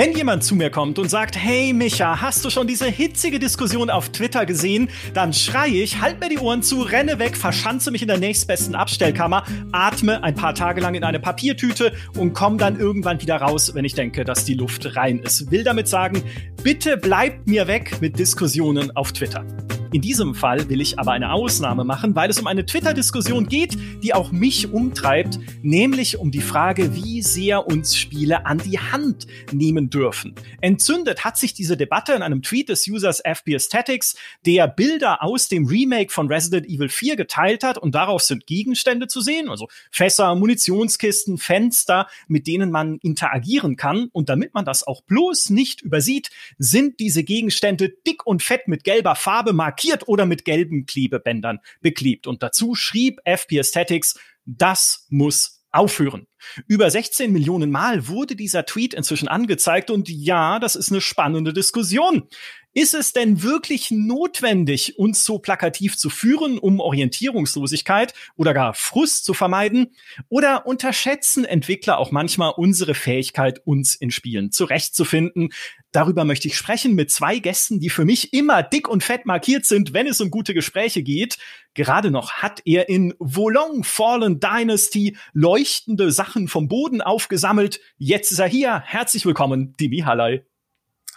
Wenn jemand zu mir kommt und sagt, hey Micha, hast du schon diese hitzige Diskussion auf Twitter gesehen? Dann schreie ich, halt mir die Ohren zu, renne weg, verschanze mich in der nächstbesten Abstellkammer, atme ein paar Tage lang in eine Papiertüte und komme dann irgendwann wieder raus, wenn ich denke, dass die Luft rein ist. Will damit sagen, bitte bleibt mir weg mit Diskussionen auf Twitter. In diesem Fall will ich aber eine Ausnahme machen, weil es um eine Twitter-Diskussion geht, die auch mich umtreibt, nämlich um die Frage, wie sehr uns Spiele an die Hand nehmen dürfen. Entzündet hat sich diese Debatte in einem Tweet des Users FB Aesthetics, der Bilder aus dem Remake von Resident Evil 4 geteilt hat und darauf sind Gegenstände zu sehen, also Fässer, Munitionskisten, Fenster, mit denen man interagieren kann. Und damit man das auch bloß nicht übersieht, sind diese Gegenstände dick und fett mit gelber Farbe markiert markiert oder mit gelben Klebebändern beklebt. Und dazu schrieb FP Aesthetics, das muss aufhören. Über 16 Millionen Mal wurde dieser Tweet inzwischen angezeigt und ja, das ist eine spannende Diskussion. Ist es denn wirklich notwendig, uns so plakativ zu führen, um Orientierungslosigkeit oder gar Frust zu vermeiden? Oder unterschätzen Entwickler auch manchmal unsere Fähigkeit, uns in Spielen zurechtzufinden? Darüber möchte ich sprechen mit zwei Gästen, die für mich immer dick und fett markiert sind, wenn es um gute Gespräche geht. Gerade noch hat er in Volong Fallen Dynasty leuchtende Sachen vom Boden aufgesammelt. Jetzt ist er hier. Herzlich willkommen, Dimi Hallei.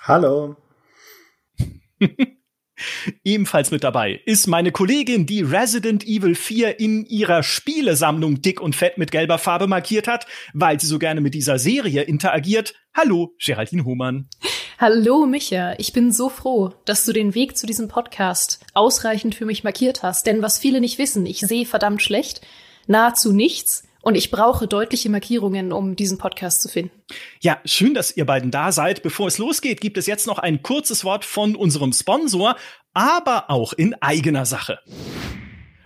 Hallo. Ebenfalls mit dabei ist meine Kollegin, die Resident Evil 4 in ihrer Spielesammlung dick und fett mit gelber Farbe markiert hat, weil sie so gerne mit dieser Serie interagiert. Hallo, Geraldine Hohmann. Hallo, Micha. Ich bin so froh, dass du den Weg zu diesem Podcast ausreichend für mich markiert hast. Denn was viele nicht wissen, ich sehe verdammt schlecht, nahezu nichts und ich brauche deutliche Markierungen, um diesen Podcast zu finden. Ja, schön, dass ihr beiden da seid. Bevor es losgeht, gibt es jetzt noch ein kurzes Wort von unserem Sponsor, aber auch in eigener Sache.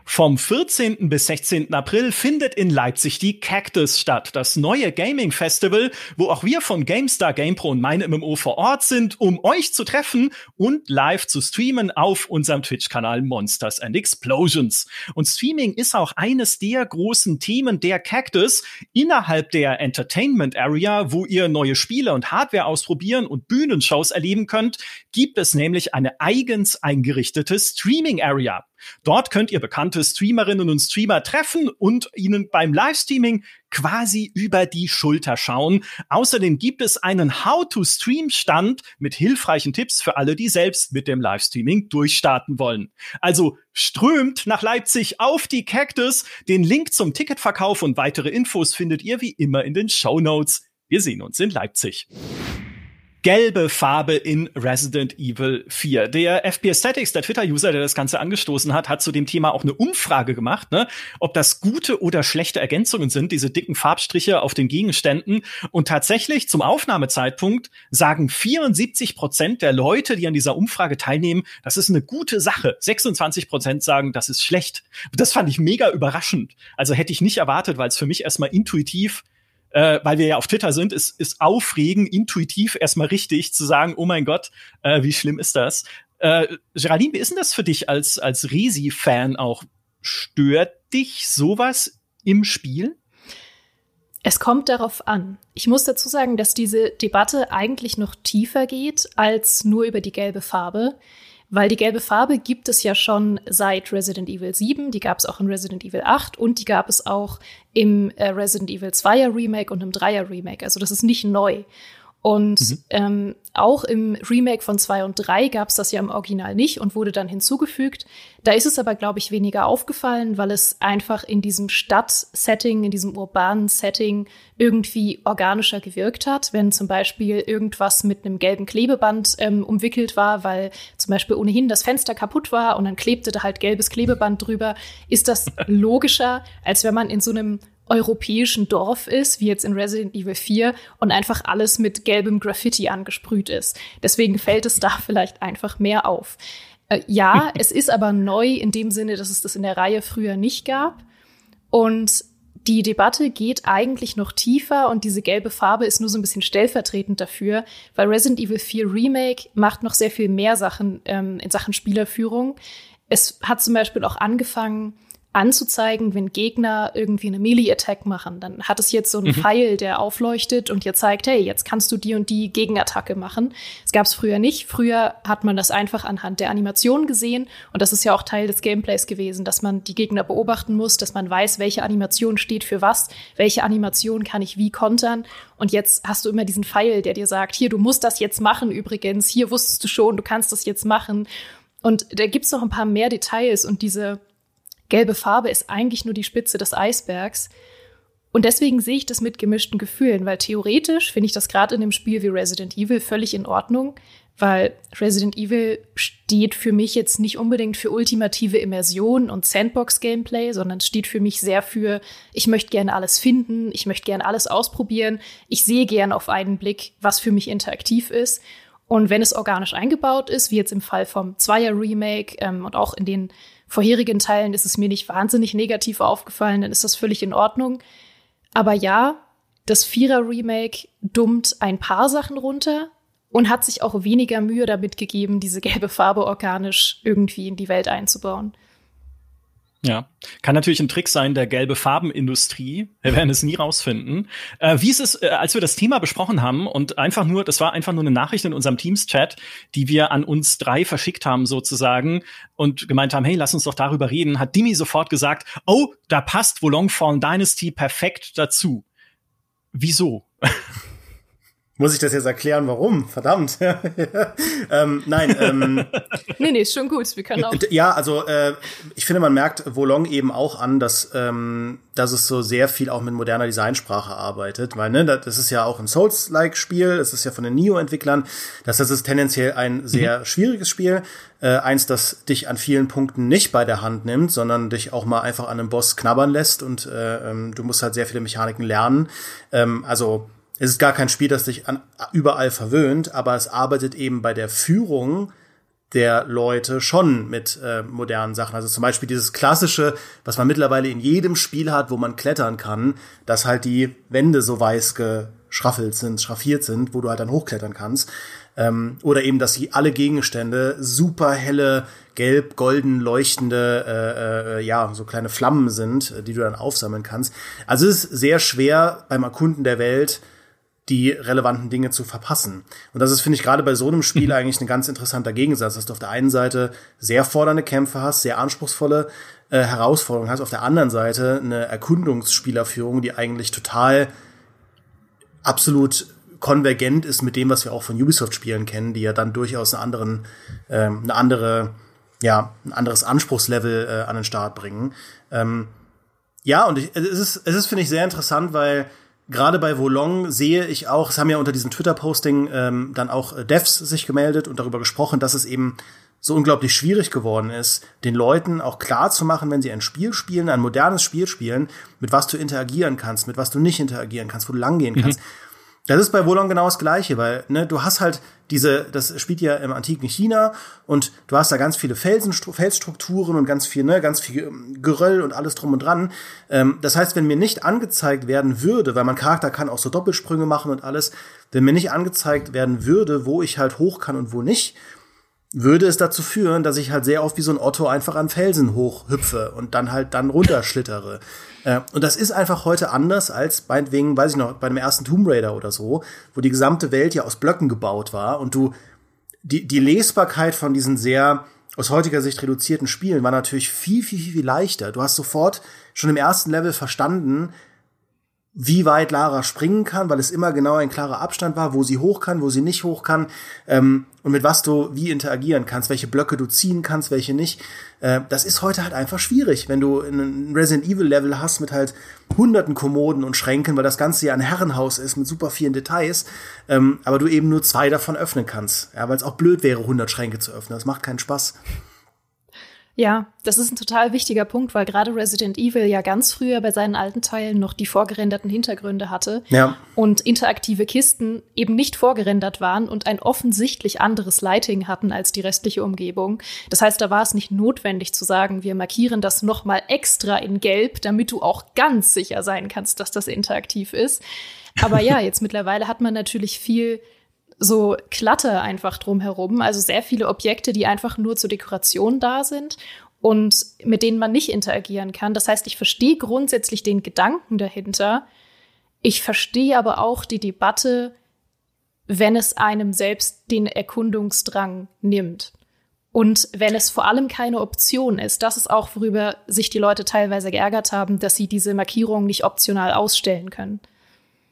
Vom 14. bis 16. April findet in Leipzig die Cactus statt, das neue Gaming Festival, wo auch wir von GameStar, GamePro und meine MMO vor Ort sind, um euch zu treffen und live zu streamen auf unserem Twitch-Kanal Monsters and Explosions. Und Streaming ist auch eines der großen Themen der Cactus innerhalb der Entertainment Area, wo ihr neue Spiele und Hardware ausprobieren und Bühnenshows erleben könnt, gibt es nämlich eine eigens eingerichtete Streaming Area. Dort könnt ihr bekannte Streamerinnen und Streamer treffen und ihnen beim Livestreaming quasi über die Schulter schauen. Außerdem gibt es einen How-to-Stream-Stand mit hilfreichen Tipps für alle, die selbst mit dem Livestreaming durchstarten wollen. Also strömt nach Leipzig auf die Cactus. Den Link zum Ticketverkauf und weitere Infos findet ihr wie immer in den Show Notes. Wir sehen uns in Leipzig gelbe Farbe in Resident Evil 4. Der FP Aesthetics, der Twitter-User, der das Ganze angestoßen hat, hat zu dem Thema auch eine Umfrage gemacht, ne? ob das gute oder schlechte Ergänzungen sind, diese dicken Farbstriche auf den Gegenständen. Und tatsächlich zum Aufnahmezeitpunkt sagen 74 Prozent der Leute, die an dieser Umfrage teilnehmen, das ist eine gute Sache. 26 Prozent sagen, das ist schlecht. Das fand ich mega überraschend. Also hätte ich nicht erwartet, weil es für mich erstmal intuitiv äh, weil wir ja auf Twitter sind, ist, ist aufregend, intuitiv erstmal richtig zu sagen, oh mein Gott, äh, wie schlimm ist das? Äh, Geraldine, wie ist denn das für dich als, als Resi-Fan auch? Stört dich sowas im Spiel? Es kommt darauf an. Ich muss dazu sagen, dass diese Debatte eigentlich noch tiefer geht als nur über die gelbe Farbe. Weil die gelbe Farbe gibt es ja schon seit Resident Evil 7, die gab es auch in Resident Evil 8 und die gab es auch im äh, Resident Evil 2er Remake und im 3er Remake. Also das ist nicht neu. Und mhm. ähm, auch im Remake von 2 und 3 gab es das ja im Original nicht und wurde dann hinzugefügt. Da ist es aber, glaube ich, weniger aufgefallen, weil es einfach in diesem Stadtsetting, in diesem urbanen Setting irgendwie organischer gewirkt hat. Wenn zum Beispiel irgendwas mit einem gelben Klebeband ähm, umwickelt war, weil zum Beispiel ohnehin das Fenster kaputt war und dann klebte da halt gelbes Klebeband drüber, ist das logischer, als wenn man in so einem europäischen Dorf ist, wie jetzt in Resident Evil 4, und einfach alles mit gelbem Graffiti angesprüht ist. Deswegen fällt es da vielleicht einfach mehr auf. Äh, ja, es ist aber neu in dem Sinne, dass es das in der Reihe früher nicht gab. Und die Debatte geht eigentlich noch tiefer und diese gelbe Farbe ist nur so ein bisschen stellvertretend dafür, weil Resident Evil 4 Remake macht noch sehr viel mehr Sachen ähm, in Sachen Spielerführung. Es hat zum Beispiel auch angefangen, anzuzeigen, wenn Gegner irgendwie eine Melee-Attack machen. Dann hat es jetzt so einen mhm. Pfeil, der aufleuchtet und dir zeigt, hey, jetzt kannst du die und die Gegenattacke machen. Das gab es früher nicht. Früher hat man das einfach anhand der Animation gesehen und das ist ja auch Teil des Gameplays gewesen, dass man die Gegner beobachten muss, dass man weiß, welche Animation steht für was, welche Animation kann ich wie kontern. Und jetzt hast du immer diesen Pfeil, der dir sagt, hier, du musst das jetzt machen übrigens, hier wusstest du schon, du kannst das jetzt machen. Und da gibt's noch ein paar mehr Details und diese gelbe Farbe ist eigentlich nur die Spitze des Eisbergs. Und deswegen sehe ich das mit gemischten Gefühlen, weil theoretisch finde ich das gerade in einem Spiel wie Resident Evil völlig in Ordnung, weil Resident Evil steht für mich jetzt nicht unbedingt für ultimative Immersion und Sandbox-Gameplay, sondern steht für mich sehr für, ich möchte gerne alles finden, ich möchte gerne alles ausprobieren, ich sehe gerne auf einen Blick, was für mich interaktiv ist. Und wenn es organisch eingebaut ist, wie jetzt im Fall vom Zweier-Remake ähm, und auch in den vorherigen Teilen ist es mir nicht wahnsinnig negativ aufgefallen, dann ist das völlig in Ordnung. Aber ja, das Vierer-Remake dummt ein paar Sachen runter und hat sich auch weniger Mühe damit gegeben, diese gelbe Farbe organisch irgendwie in die Welt einzubauen. Ja, kann natürlich ein Trick sein der gelbe Farbenindustrie. Wir werden es nie rausfinden. Äh, wie ist es, äh, als wir das Thema besprochen haben und einfach nur, das war einfach nur eine Nachricht in unserem Teams-Chat, die wir an uns drei verschickt haben sozusagen und gemeint haben, hey, lass uns doch darüber reden, hat Dimi sofort gesagt, oh, da passt Wolong Fallen Dynasty perfekt dazu. Wieso? Muss ich das jetzt erklären, warum? Verdammt. ähm, nein. Ähm, nee, nee, ist schon gut. Wir können auch. Ja, also äh, ich finde, man merkt Volong eben auch an, dass, ähm, dass es so sehr viel auch mit moderner Designsprache arbeitet. Weil, ne, das ist ja auch ein Souls-like-Spiel, es ist ja von den Neo-Entwicklern. Das heißt, es ist tendenziell ein sehr mhm. schwieriges Spiel. Äh, eins, das dich an vielen Punkten nicht bei der Hand nimmt, sondern dich auch mal einfach an einem Boss knabbern lässt und äh, ähm, du musst halt sehr viele Mechaniken lernen. Ähm, also es ist gar kein Spiel, das dich an, überall verwöhnt, aber es arbeitet eben bei der Führung der Leute schon mit äh, modernen Sachen. Also zum Beispiel dieses klassische, was man mittlerweile in jedem Spiel hat, wo man klettern kann, dass halt die Wände so weiß geschraffelt sind, schraffiert sind, wo du halt dann hochklettern kannst. Ähm, oder eben, dass sie alle Gegenstände super helle, gelb, golden leuchtende, äh, äh, ja, so kleine Flammen sind, die du dann aufsammeln kannst. Also es ist sehr schwer beim Erkunden der Welt, die relevanten Dinge zu verpassen. Und das ist, finde ich, gerade bei so einem Spiel eigentlich ein ganz interessanter Gegensatz, dass du auf der einen Seite sehr fordernde Kämpfe hast, sehr anspruchsvolle äh, Herausforderungen hast, auf der anderen Seite eine Erkundungsspielerführung, die eigentlich total absolut konvergent ist mit dem, was wir auch von Ubisoft-Spielen kennen, die ja dann durchaus einen anderen, ähm, eine andere, ja, ein anderes Anspruchslevel äh, an den Start bringen. Ähm, ja, und ich, es ist, es ist finde ich sehr interessant, weil gerade bei Volong sehe ich auch, es haben ja unter diesem Twitter-Posting ähm, dann auch äh, Devs sich gemeldet und darüber gesprochen, dass es eben so unglaublich schwierig geworden ist, den Leuten auch klar zu machen, wenn sie ein Spiel spielen, ein modernes Spiel spielen, mit was du interagieren kannst, mit was du nicht interagieren kannst, wo du langgehen mhm. kannst. Das ist bei Wolong genau das Gleiche, weil ne, du hast halt diese, das spielt ja im antiken China und du hast da ganz viele Felsen, Felsstrukturen und ganz viel, ne, ganz viel ähm, Geröll und alles drum und dran. Ähm, das heißt, wenn mir nicht angezeigt werden würde, weil mein Charakter kann auch so Doppelsprünge machen und alles, wenn mir nicht angezeigt werden würde, wo ich halt hoch kann und wo nicht, würde es dazu führen, dass ich halt sehr oft wie so ein Otto einfach an Felsen hochhüpfe und dann halt dann runterschlittere. Äh, und das ist einfach heute anders als meinetwegen, weiß ich noch, bei dem ersten Tomb Raider oder so, wo die gesamte Welt ja aus Blöcken gebaut war und du die, die Lesbarkeit von diesen sehr aus heutiger Sicht reduzierten Spielen war natürlich viel, viel, viel, viel leichter. Du hast sofort schon im ersten Level verstanden, wie weit Lara springen kann, weil es immer genau ein klarer Abstand war, wo sie hoch kann, wo sie nicht hoch kann ähm, und mit was du wie interagieren kannst, welche Blöcke du ziehen kannst, welche nicht. Äh, das ist heute halt einfach schwierig, wenn du ein Resident Evil Level hast mit halt hunderten Kommoden und Schränken, weil das Ganze ja ein Herrenhaus ist mit super vielen Details, ähm, aber du eben nur zwei davon öffnen kannst, ja, weil es auch blöd wäre, 100 Schränke zu öffnen. Das macht keinen Spaß. Ja, das ist ein total wichtiger Punkt, weil gerade Resident Evil ja ganz früher bei seinen alten Teilen noch die vorgerenderten Hintergründe hatte ja. und interaktive Kisten eben nicht vorgerendert waren und ein offensichtlich anderes Lighting hatten als die restliche Umgebung. Das heißt, da war es nicht notwendig zu sagen, wir markieren das nochmal extra in Gelb, damit du auch ganz sicher sein kannst, dass das interaktiv ist. Aber ja, jetzt mittlerweile hat man natürlich viel so Klatte einfach drumherum, also sehr viele Objekte, die einfach nur zur Dekoration da sind. und mit denen man nicht interagieren kann. Das heißt, ich verstehe grundsätzlich den Gedanken dahinter. Ich verstehe aber auch die Debatte, wenn es einem selbst den Erkundungsdrang nimmt. Und wenn es vor allem keine Option ist, das ist auch, worüber sich die Leute teilweise geärgert haben, dass sie diese Markierung nicht optional ausstellen können.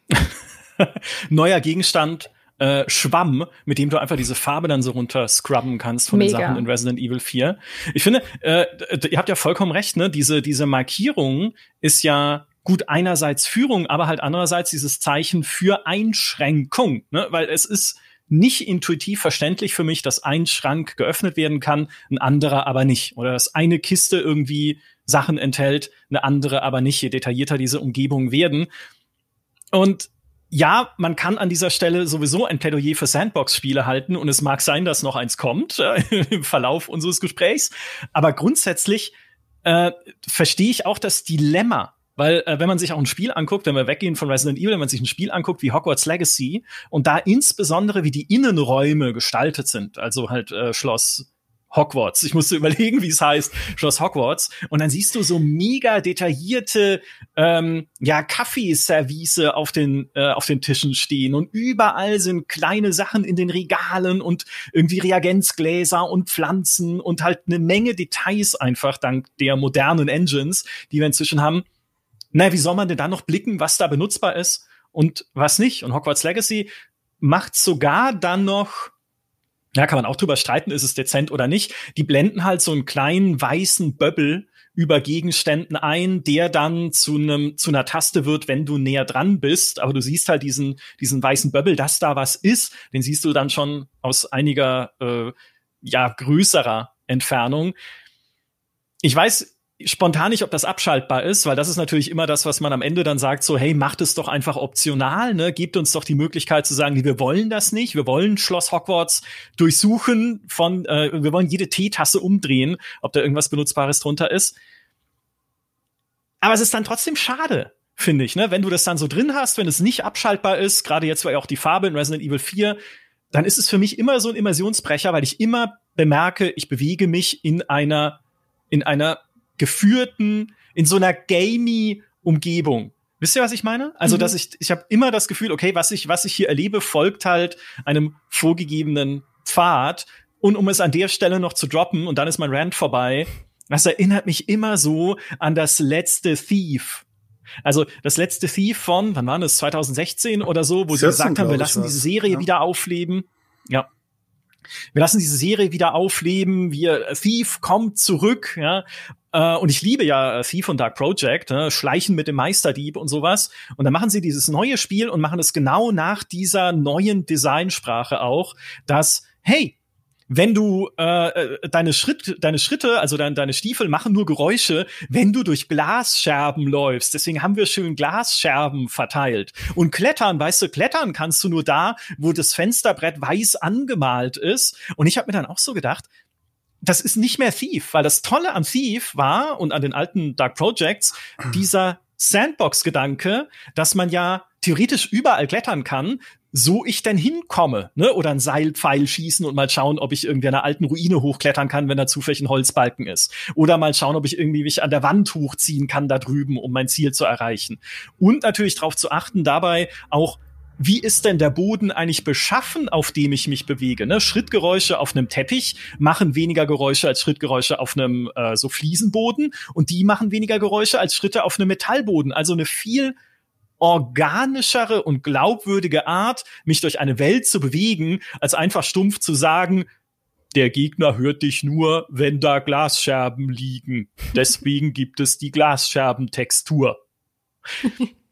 Neuer Gegenstand, äh, Schwamm, mit dem du einfach diese Farbe dann so runter scrubben kannst von Mega. den Sachen in Resident Evil 4. Ich finde, äh, ihr habt ja vollkommen recht, ne? Diese, diese Markierung ist ja gut einerseits Führung, aber halt andererseits dieses Zeichen für Einschränkung, ne? Weil es ist nicht intuitiv verständlich für mich, dass ein Schrank geöffnet werden kann, ein anderer aber nicht. Oder dass eine Kiste irgendwie Sachen enthält, eine andere aber nicht, je detaillierter diese Umgebungen werden. Und ja, man kann an dieser Stelle sowieso ein Plädoyer für Sandbox-Spiele halten und es mag sein, dass noch eins kommt im Verlauf unseres Gesprächs. Aber grundsätzlich äh, verstehe ich auch das Dilemma. Weil, äh, wenn man sich auch ein Spiel anguckt, wenn wir weggehen von Resident Evil, wenn man sich ein Spiel anguckt wie Hogwarts Legacy und da insbesondere wie die Innenräume gestaltet sind, also halt äh, Schloss Hogwarts. Ich musste überlegen, wie es heißt, Schloss Hogwarts. Und dann siehst du so mega detaillierte ähm, ja Kaffeeservice auf den äh, auf den Tischen stehen und überall sind kleine Sachen in den Regalen und irgendwie Reagenzgläser und Pflanzen und halt eine Menge Details einfach dank der modernen Engines, die wir inzwischen haben. Na, wie soll man denn da noch blicken, was da benutzbar ist und was nicht? Und Hogwarts Legacy macht sogar dann noch ja, kann man auch drüber streiten, ist es dezent oder nicht. Die blenden halt so einen kleinen weißen Böbbel über Gegenständen ein, der dann zu einem zu einer Taste wird, wenn du näher dran bist. Aber du siehst halt diesen diesen weißen Böbbel, dass da was ist. Den siehst du dann schon aus einiger äh, ja größerer Entfernung. Ich weiß spontan nicht, ob das abschaltbar ist, weil das ist natürlich immer das, was man am Ende dann sagt, so, hey, macht es doch einfach optional, ne? Gebt uns doch die Möglichkeit zu sagen, wir wollen das nicht, wir wollen Schloss Hogwarts durchsuchen von, äh, wir wollen jede Teetasse umdrehen, ob da irgendwas Benutzbares drunter ist. Aber es ist dann trotzdem schade, finde ich, ne? Wenn du das dann so drin hast, wenn es nicht abschaltbar ist, gerade jetzt war ja auch die Farbe in Resident Evil 4, dann ist es für mich immer so ein Immersionsbrecher, weil ich immer bemerke, ich bewege mich in einer in einer geführten, in so einer gamey Umgebung. Wisst ihr, was ich meine? Also, mhm. dass ich, ich habe immer das Gefühl, okay, was ich, was ich hier erlebe, folgt halt einem vorgegebenen Pfad. Und um es an der Stelle noch zu droppen, und dann ist mein Rant vorbei, das erinnert mich immer so an das letzte Thief. Also das letzte Thief von, wann war das, 2016 oder so, wo sie gesagt haben, wir lassen diese Serie ja. wieder aufleben. Ja. Wir lassen diese Serie wieder aufleben. Wir Thief kommt zurück, ja. Äh, und ich liebe ja Thief und Dark Project, ne? Schleichen mit dem Meisterdieb und sowas. Und dann machen sie dieses neue Spiel und machen es genau nach dieser neuen Designsprache auch, dass hey, wenn du äh, äh, deine Schritt, deine Schritte, also dein, deine Stiefel machen nur Geräusche, wenn du durch Glasscherben läufst. Deswegen haben wir schön Glasscherben verteilt. Und klettern, weißt du, klettern kannst du nur da, wo das Fensterbrett weiß angemalt ist. Und ich habe mir dann auch so gedacht, das ist nicht mehr Thief, weil das Tolle am Thief war und an den alten Dark Projects dieser Sandbox-Gedanke, dass man ja theoretisch überall klettern kann, so ich denn hinkomme, ne? Oder ein Seilpfeil schießen und mal schauen, ob ich irgendwie einer alten Ruine hochklettern kann, wenn da zufällig ein Holzbalken ist. Oder mal schauen, ob ich irgendwie mich an der Wand hochziehen kann da drüben, um mein Ziel zu erreichen. Und natürlich darauf zu achten, dabei auch wie ist denn der Boden eigentlich beschaffen, auf dem ich mich bewege? Ne? Schrittgeräusche auf einem Teppich machen weniger Geräusche als Schrittgeräusche auf einem äh, so Fliesenboden und die machen weniger Geräusche als Schritte auf einem Metallboden. Also eine viel organischere und glaubwürdige Art, mich durch eine Welt zu bewegen, als einfach stumpf zu sagen, der Gegner hört dich nur, wenn da Glasscherben liegen. Deswegen gibt es die Glasscherbentextur.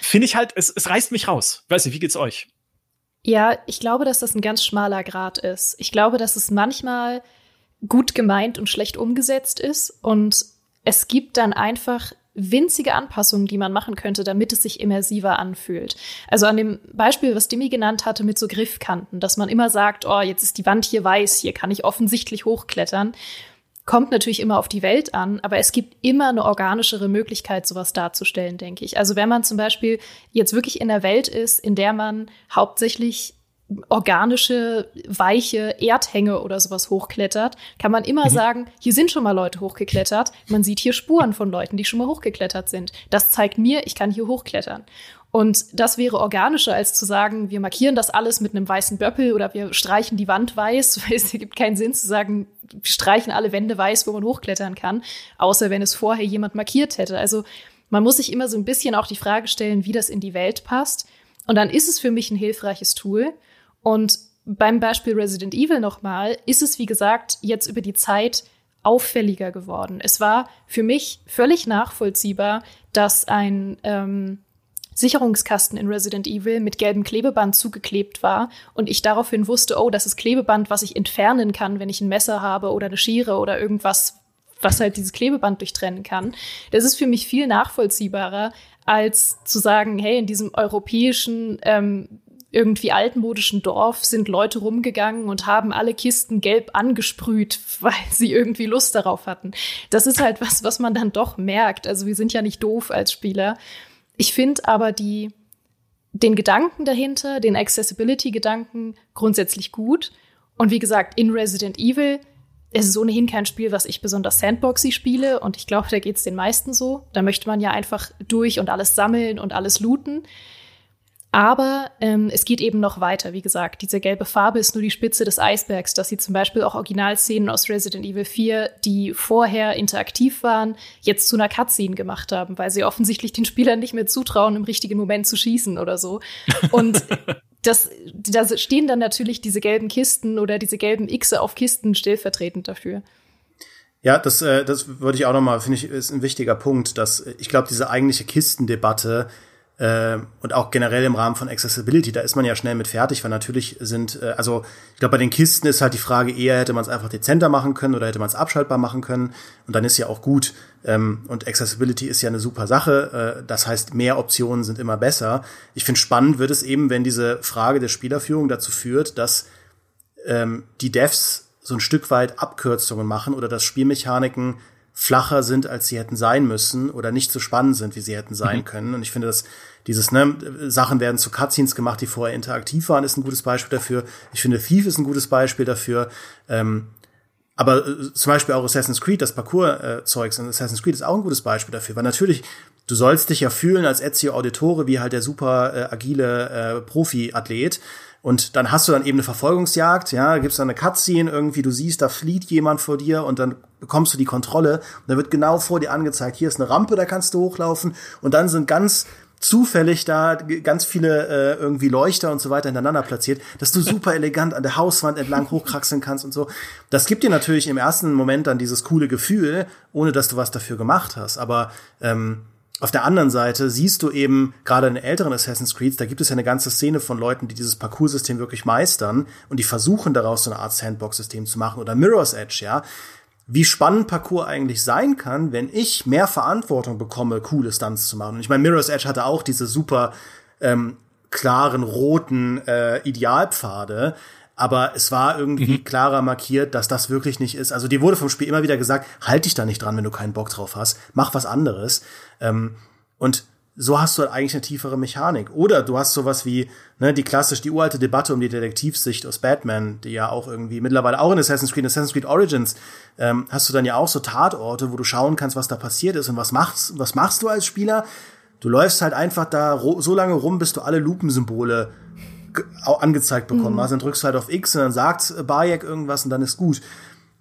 finde ich halt, es, es reißt mich raus. Weiß nicht, wie geht's euch? Ja, ich glaube, dass das ein ganz schmaler Grad ist. Ich glaube, dass es manchmal gut gemeint und schlecht umgesetzt ist und es gibt dann einfach winzige Anpassungen, die man machen könnte, damit es sich immersiver anfühlt. Also an dem Beispiel, was Dimi genannt hatte mit so Griffkanten, dass man immer sagt, oh, jetzt ist die Wand hier weiß, hier kann ich offensichtlich hochklettern kommt natürlich immer auf die Welt an, aber es gibt immer eine organischere Möglichkeit, sowas darzustellen, denke ich. Also wenn man zum Beispiel jetzt wirklich in der Welt ist, in der man hauptsächlich organische, weiche Erdhänge oder sowas hochklettert, kann man immer mhm. sagen, hier sind schon mal Leute hochgeklettert. Man sieht hier Spuren von Leuten, die schon mal hochgeklettert sind. Das zeigt mir, ich kann hier hochklettern. Und das wäre organischer, als zu sagen, wir markieren das alles mit einem weißen Böppel oder wir streichen die Wand weiß. Es gibt keinen Sinn zu sagen, wir streichen alle Wände weiß, wo man hochklettern kann, außer wenn es vorher jemand markiert hätte. Also man muss sich immer so ein bisschen auch die Frage stellen, wie das in die Welt passt. Und dann ist es für mich ein hilfreiches Tool. Und beim Beispiel Resident Evil nochmal, ist es, wie gesagt, jetzt über die Zeit auffälliger geworden. Es war für mich völlig nachvollziehbar, dass ein ähm, Sicherungskasten in Resident Evil mit gelbem Klebeband zugeklebt war und ich daraufhin wusste, oh, das ist Klebeband, was ich entfernen kann, wenn ich ein Messer habe oder eine Schere oder irgendwas, was halt dieses Klebeband durchtrennen kann. Das ist für mich viel nachvollziehbarer, als zu sagen, hey, in diesem europäischen ähm, irgendwie altmodischen Dorf sind Leute rumgegangen und haben alle Kisten gelb angesprüht, weil sie irgendwie Lust darauf hatten. Das ist halt was, was man dann doch merkt. Also wir sind ja nicht doof als Spieler. Ich finde aber die, den Gedanken dahinter, den Accessibility-Gedanken grundsätzlich gut. Und wie gesagt, in Resident Evil es ist ohnehin kein Spiel, was ich besonders sandboxy spiele. Und ich glaube, da geht es den meisten so. Da möchte man ja einfach durch und alles sammeln und alles looten. Aber ähm, es geht eben noch weiter. Wie gesagt, diese gelbe Farbe ist nur die Spitze des Eisbergs, dass sie zum Beispiel auch Originalszenen aus Resident Evil 4, die vorher interaktiv waren, jetzt zu einer Cutscene gemacht haben, weil sie offensichtlich den Spielern nicht mehr zutrauen, im richtigen Moment zu schießen oder so. Und das, da stehen dann natürlich diese gelben Kisten oder diese gelben Xe auf Kisten stellvertretend dafür. Ja, das, äh, das würde ich auch noch mal, finde ich, ist ein wichtiger Punkt, dass ich glaube, diese eigentliche Kistendebatte äh, und auch generell im Rahmen von Accessibility, da ist man ja schnell mit fertig, weil natürlich sind, äh, also ich glaube, bei den Kisten ist halt die Frage eher, hätte man es einfach dezenter machen können oder hätte man es abschaltbar machen können und dann ist ja auch gut. Ähm, und Accessibility ist ja eine super Sache, äh, das heißt, mehr Optionen sind immer besser. Ich finde spannend wird es eben, wenn diese Frage der Spielerführung dazu führt, dass ähm, die Devs so ein Stück weit Abkürzungen machen oder dass Spielmechaniken flacher sind, als sie hätten sein müssen oder nicht so spannend sind, wie sie hätten sein mhm. können. Und ich finde, dass dieses, ne, Sachen werden zu Cutscenes gemacht, die vorher interaktiv waren, ist ein gutes Beispiel dafür. Ich finde, Thief ist ein gutes Beispiel dafür. Ähm, aber äh, zum Beispiel auch Assassin's Creed, das Parcours-Zeugs in Assassin's Creed ist auch ein gutes Beispiel dafür, weil natürlich, du sollst dich ja fühlen als Ezio Auditore, wie halt der super äh, agile äh, Profi-Athlet. Und dann hast du dann eben eine Verfolgungsjagd, ja, da gibt's dann eine Cutscene irgendwie, du siehst, da flieht jemand vor dir und dann bekommst du die Kontrolle und dann wird genau vor dir angezeigt, hier ist eine Rampe, da kannst du hochlaufen und dann sind ganz zufällig da ganz viele äh, irgendwie Leuchter und so weiter hintereinander platziert, dass du super elegant an der Hauswand entlang hochkraxeln kannst und so. Das gibt dir natürlich im ersten Moment dann dieses coole Gefühl, ohne dass du was dafür gemacht hast. Aber ähm, auf der anderen Seite siehst du eben, gerade in älteren Assassin's Creed, da gibt es ja eine ganze Szene von Leuten, die dieses Parcoursystem wirklich meistern und die versuchen daraus so eine Art Sandbox-System zu machen oder Mirror's Edge, ja. Wie spannend Parcours eigentlich sein kann, wenn ich mehr Verantwortung bekomme, coole Stunts zu machen. Und ich meine, Mirror's Edge hatte auch diese super ähm, klaren roten äh, Idealpfade, aber es war irgendwie mhm. klarer markiert, dass das wirklich nicht ist. Also dir wurde vom Spiel immer wieder gesagt, halt dich da nicht dran, wenn du keinen Bock drauf hast, mach was anderes. Ähm, und so hast du halt eigentlich eine tiefere Mechanik. Oder du hast sowas wie, ne, die klassisch, die uralte Debatte um die Detektivsicht aus Batman, die ja auch irgendwie mittlerweile auch in Assassin's Creed, Assassin's Creed Origins, ähm, hast du dann ja auch so Tatorte, wo du schauen kannst, was da passiert ist und was machst, was machst du als Spieler? Du läufst halt einfach da so lange rum, bis du alle Lupensymbole angezeigt bekommen mhm. hast. Dann drückst du halt auf X und dann sagt Bayek irgendwas und dann ist gut.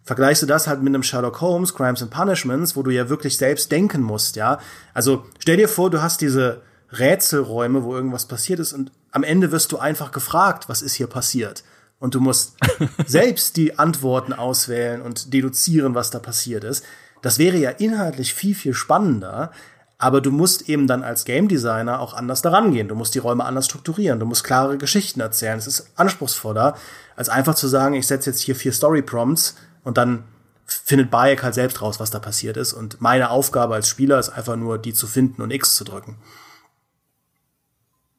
Vergleichst du das halt mit einem Sherlock Holmes, Crimes and Punishments, wo du ja wirklich selbst denken musst, ja. Also stell dir vor, du hast diese Rätselräume, wo irgendwas passiert ist und am Ende wirst du einfach gefragt, was ist hier passiert? Und du musst selbst die Antworten auswählen und deduzieren, was da passiert ist. Das wäre ja inhaltlich viel, viel spannender, aber du musst eben dann als Game Designer auch anders daran gehen. Du musst die Räume anders strukturieren. Du musst klare Geschichten erzählen. Es ist anspruchsvoller, als einfach zu sagen, ich setze jetzt hier vier Story Prompts und dann findet Bayek halt selbst raus, was da passiert ist. Und meine Aufgabe als Spieler ist einfach nur, die zu finden und X zu drücken.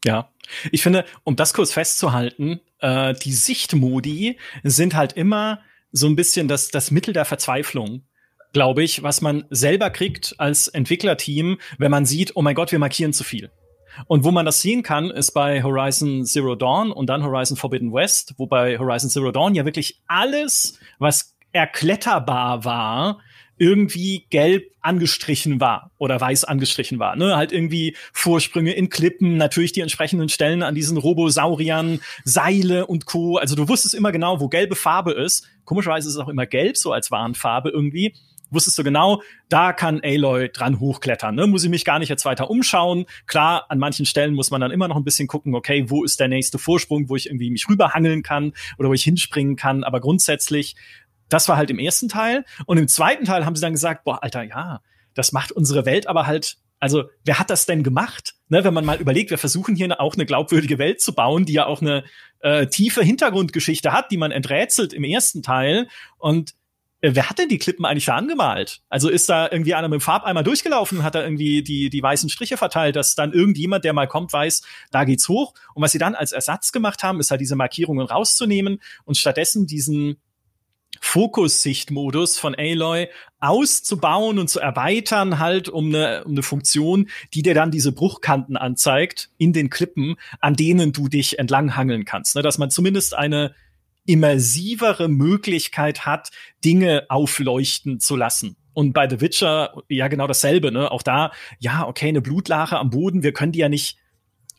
Ja, ich finde, um das kurz festzuhalten, äh, die Sichtmodi sind halt immer so ein bisschen das, das Mittel der Verzweiflung glaube ich, was man selber kriegt als Entwicklerteam, wenn man sieht, oh mein Gott, wir markieren zu viel. Und wo man das sehen kann, ist bei Horizon Zero Dawn und dann Horizon Forbidden West, wo bei Horizon Zero Dawn ja wirklich alles, was erkletterbar war, irgendwie gelb angestrichen war oder weiß angestrichen war. Ne? Halt irgendwie Vorsprünge in Klippen, natürlich die entsprechenden Stellen an diesen Robosauriern, Seile und Co. Also du wusstest immer genau, wo gelbe Farbe ist. Komischerweise ist es auch immer gelb, so als Warnfarbe irgendwie wusstest du genau, da kann Aloy dran hochklettern. Ne? Muss ich mich gar nicht jetzt weiter umschauen. Klar, an manchen Stellen muss man dann immer noch ein bisschen gucken, okay, wo ist der nächste Vorsprung, wo ich irgendwie mich rüberhangeln kann oder wo ich hinspringen kann. Aber grundsätzlich, das war halt im ersten Teil. Und im zweiten Teil haben sie dann gesagt, boah, Alter, ja, das macht unsere Welt aber halt also, wer hat das denn gemacht? Ne, wenn man mal überlegt, wir versuchen hier auch eine glaubwürdige Welt zu bauen, die ja auch eine äh, tiefe Hintergrundgeschichte hat, die man enträtselt im ersten Teil. Und wer hat denn die Klippen eigentlich da angemalt? Also ist da irgendwie einer mit dem Farbeimer durchgelaufen, hat da irgendwie die, die weißen Striche verteilt, dass dann irgendjemand, der mal kommt, weiß, da geht's hoch. Und was sie dann als Ersatz gemacht haben, ist halt diese Markierungen rauszunehmen und stattdessen diesen Fokussichtmodus von Aloy auszubauen und zu erweitern, halt um eine, um eine Funktion, die dir dann diese Bruchkanten anzeigt in den Klippen, an denen du dich entlanghangeln kannst. Ne? Dass man zumindest eine immersivere Möglichkeit hat, Dinge aufleuchten zu lassen. Und bei The Witcher ja genau dasselbe, ne? Auch da, ja, okay, eine Blutlache am Boden, wir können die ja nicht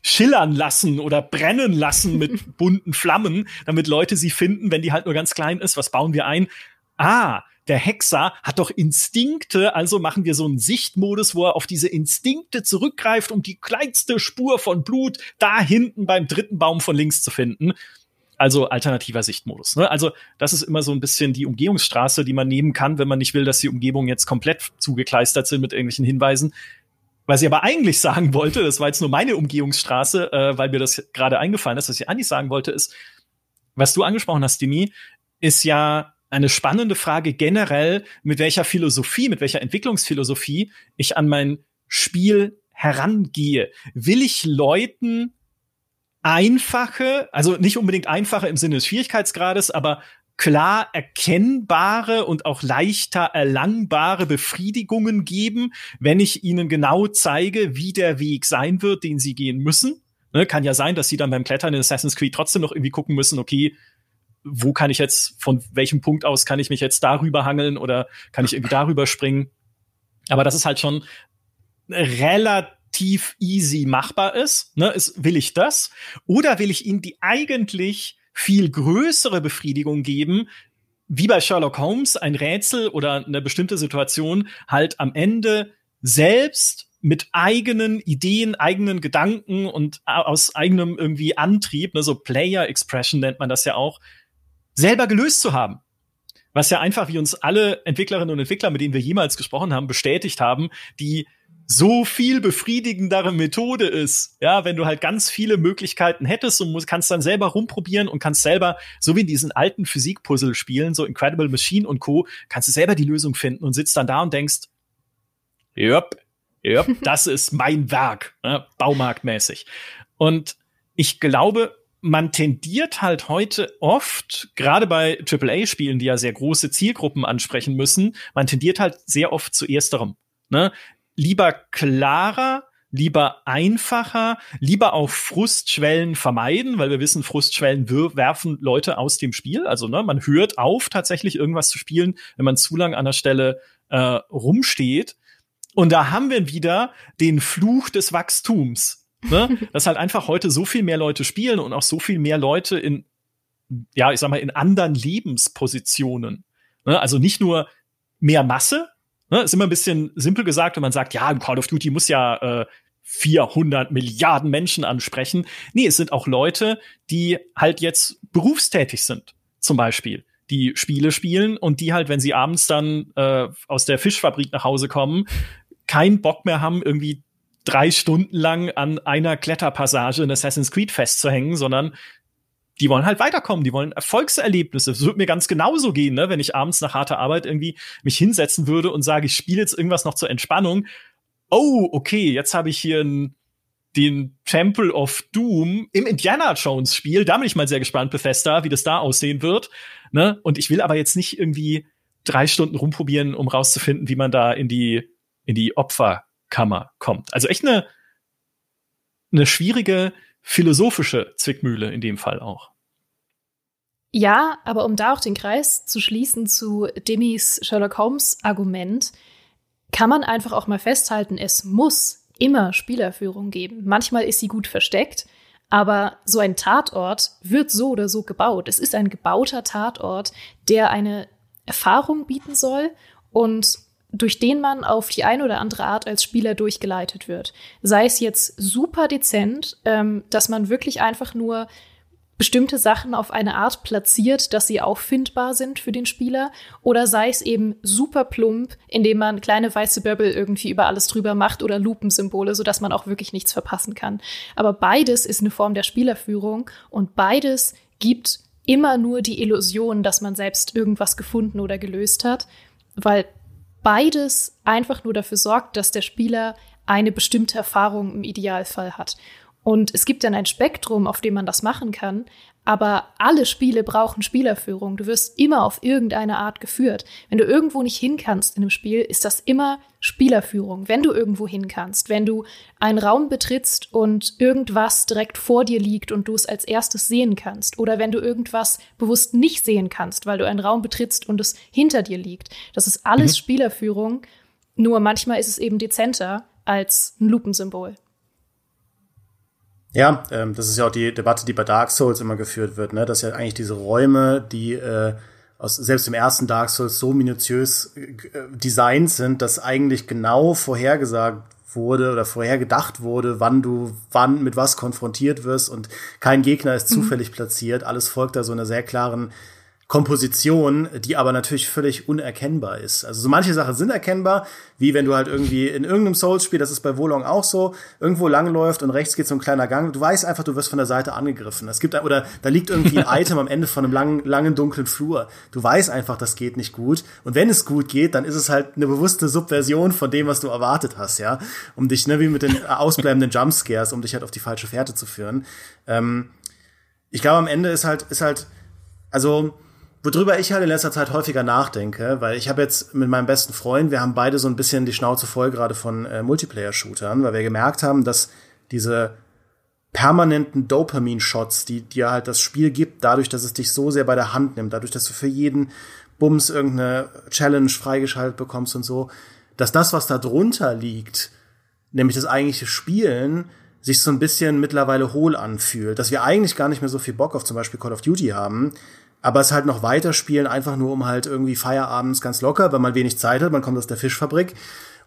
schillern lassen oder brennen lassen mit bunten Flammen, damit Leute sie finden, wenn die halt nur ganz klein ist. Was bauen wir ein? Ah, der Hexer hat doch Instinkte, also machen wir so einen Sichtmodus, wo er auf diese Instinkte zurückgreift, um die kleinste Spur von Blut da hinten beim dritten Baum von links zu finden. Also alternativer Sichtmodus. Ne? Also das ist immer so ein bisschen die Umgehungsstraße, die man nehmen kann, wenn man nicht will, dass die Umgebungen jetzt komplett zugekleistert sind mit irgendwelchen Hinweisen. Was ich aber eigentlich sagen wollte, das war jetzt nur meine Umgehungsstraße, äh, weil mir das gerade eingefallen ist, was ich eigentlich sagen wollte, ist, was du angesprochen hast, Demi, ist ja eine spannende Frage generell, mit welcher Philosophie, mit welcher Entwicklungsphilosophie ich an mein Spiel herangehe. Will ich Leuten einfache, also nicht unbedingt einfache im Sinne des Schwierigkeitsgrades, aber klar erkennbare und auch leichter erlangbare Befriedigungen geben, wenn ich ihnen genau zeige, wie der Weg sein wird, den sie gehen müssen. Ne, kann ja sein, dass sie dann beim Klettern in Assassin's Creed trotzdem noch irgendwie gucken müssen, okay, wo kann ich jetzt, von welchem Punkt aus kann ich mich jetzt darüber hangeln oder kann ich irgendwie darüber springen? Aber das ist halt schon relativ relativ easy machbar ist. Ne? Ist, will ich das? Oder will ich ihnen die eigentlich viel größere Befriedigung geben, wie bei Sherlock Holmes, ein Rätsel oder eine bestimmte Situation halt am Ende selbst mit eigenen Ideen, eigenen Gedanken und aus eigenem irgendwie Antrieb, ne, so Player Expression nennt man das ja auch, selber gelöst zu haben. Was ja einfach, wie uns alle Entwicklerinnen und Entwickler, mit denen wir jemals gesprochen haben, bestätigt haben, die so viel befriedigendere Methode ist. Ja, wenn du halt ganz viele Möglichkeiten hättest und musst, kannst dann selber rumprobieren und kannst selber, so wie in diesen alten Physik-Puzzle spielen, so Incredible Machine und Co., kannst du selber die Lösung finden und sitzt dann da und denkst, yep, yep, das ist mein Werk, ne, baumarktmäßig. Und ich glaube, man tendiert halt heute oft, gerade bei AAA-Spielen, die ja sehr große Zielgruppen ansprechen müssen, man tendiert halt sehr oft zu ersterem. Ne? Lieber klarer, lieber einfacher, lieber auch Frustschwellen vermeiden, weil wir wissen, Frustschwellen werfen Leute aus dem Spiel. Also ne, man hört auf, tatsächlich irgendwas zu spielen, wenn man zu lang an der Stelle äh, rumsteht. Und da haben wir wieder den Fluch des Wachstums. Ne? Dass halt einfach heute so viel mehr Leute spielen und auch so viel mehr Leute in, ja, ich sag mal, in anderen Lebenspositionen. Ne? Also nicht nur mehr Masse, Ne, ist immer ein bisschen simpel gesagt, wenn man sagt, ja, Call of Duty muss ja äh, 400 Milliarden Menschen ansprechen. Nee, es sind auch Leute, die halt jetzt berufstätig sind, zum Beispiel, die Spiele spielen und die halt, wenn sie abends dann äh, aus der Fischfabrik nach Hause kommen, keinen Bock mehr haben, irgendwie drei Stunden lang an einer Kletterpassage in Assassin's Creed festzuhängen, sondern die wollen halt weiterkommen, die wollen Erfolgserlebnisse. Es würde mir ganz genauso gehen, ne, wenn ich abends nach harter Arbeit irgendwie mich hinsetzen würde und sage, ich spiele jetzt irgendwas noch zur Entspannung. Oh, okay, jetzt habe ich hier ein, den Temple of Doom im Indiana Jones Spiel. Da bin ich mal sehr gespannt, Bethesda, wie das da aussehen wird. Ne? Und ich will aber jetzt nicht irgendwie drei Stunden rumprobieren, um rauszufinden, wie man da in die, in die Opferkammer kommt. Also echt eine, eine schwierige philosophische Zwickmühle in dem Fall auch. Ja, aber um da auch den Kreis zu schließen zu Demis Sherlock Holmes Argument, kann man einfach auch mal festhalten, es muss immer Spielerführung geben. Manchmal ist sie gut versteckt, aber so ein Tatort wird so oder so gebaut. Es ist ein gebauter Tatort, der eine Erfahrung bieten soll und durch den man auf die eine oder andere Art als Spieler durchgeleitet wird. Sei es jetzt super dezent, ähm, dass man wirklich einfach nur bestimmte Sachen auf eine Art platziert, dass sie auffindbar sind für den Spieler, oder sei es eben super plump, indem man kleine weiße Böbbel irgendwie über alles drüber macht oder Lupensymbole, sodass man auch wirklich nichts verpassen kann. Aber beides ist eine Form der Spielerführung und beides gibt immer nur die Illusion, dass man selbst irgendwas gefunden oder gelöst hat, weil beides einfach nur dafür sorgt, dass der Spieler eine bestimmte Erfahrung im Idealfall hat. Und es gibt dann ein Spektrum, auf dem man das machen kann, aber alle Spiele brauchen Spielerführung. Du wirst immer auf irgendeine Art geführt. Wenn du irgendwo nicht hin kannst in einem Spiel, ist das immer Spielerführung. Wenn du irgendwo hin kannst, wenn du einen Raum betrittst und irgendwas direkt vor dir liegt und du es als erstes sehen kannst, oder wenn du irgendwas bewusst nicht sehen kannst, weil du einen Raum betrittst und es hinter dir liegt. Das ist alles mhm. Spielerführung. Nur manchmal ist es eben dezenter als ein Lupensymbol. Ja, ähm, das ist ja auch die Debatte, die bei Dark Souls immer geführt wird, ne? dass ja eigentlich diese Räume, die äh, aus, selbst im ersten Dark Souls so minutiös äh, designt sind, dass eigentlich genau vorhergesagt wurde oder vorhergedacht wurde, wann du wann mit was konfrontiert wirst und kein Gegner ist mhm. zufällig platziert. Alles folgt da so einer sehr klaren Komposition, die aber natürlich völlig unerkennbar ist. Also so manche Sachen sind erkennbar, wie wenn du halt irgendwie in irgendeinem Souls-Spiel, das ist bei Wolong auch so, irgendwo langläuft und rechts geht so ein kleiner Gang. Du weißt einfach, du wirst von der Seite angegriffen. Es gibt oder da liegt irgendwie ein Item am Ende von einem langen, langen dunklen Flur. Du weißt einfach, das geht nicht gut. Und wenn es gut geht, dann ist es halt eine bewusste Subversion von dem, was du erwartet hast, ja, um dich ne, wie mit den ausbleibenden Jumpscares, um dich halt auf die falsche Fährte zu führen. Ähm, ich glaube, am Ende ist halt ist halt also Worüber ich halt in letzter Zeit häufiger nachdenke, weil ich habe jetzt mit meinem besten Freund, wir haben beide so ein bisschen die Schnauze voll gerade von äh, Multiplayer-Shootern, weil wir gemerkt haben, dass diese permanenten Dopamin-Shots, die dir halt das Spiel gibt, dadurch, dass es dich so sehr bei der Hand nimmt, dadurch, dass du für jeden Bums irgendeine Challenge freigeschaltet bekommst und so, dass das, was da drunter liegt, nämlich das eigentliche Spielen, sich so ein bisschen mittlerweile hohl anfühlt, dass wir eigentlich gar nicht mehr so viel Bock auf zum Beispiel Call of Duty haben, aber es halt noch weiterspielen, einfach nur um halt irgendwie Feierabends ganz locker, weil man wenig Zeit hat, man kommt aus der Fischfabrik,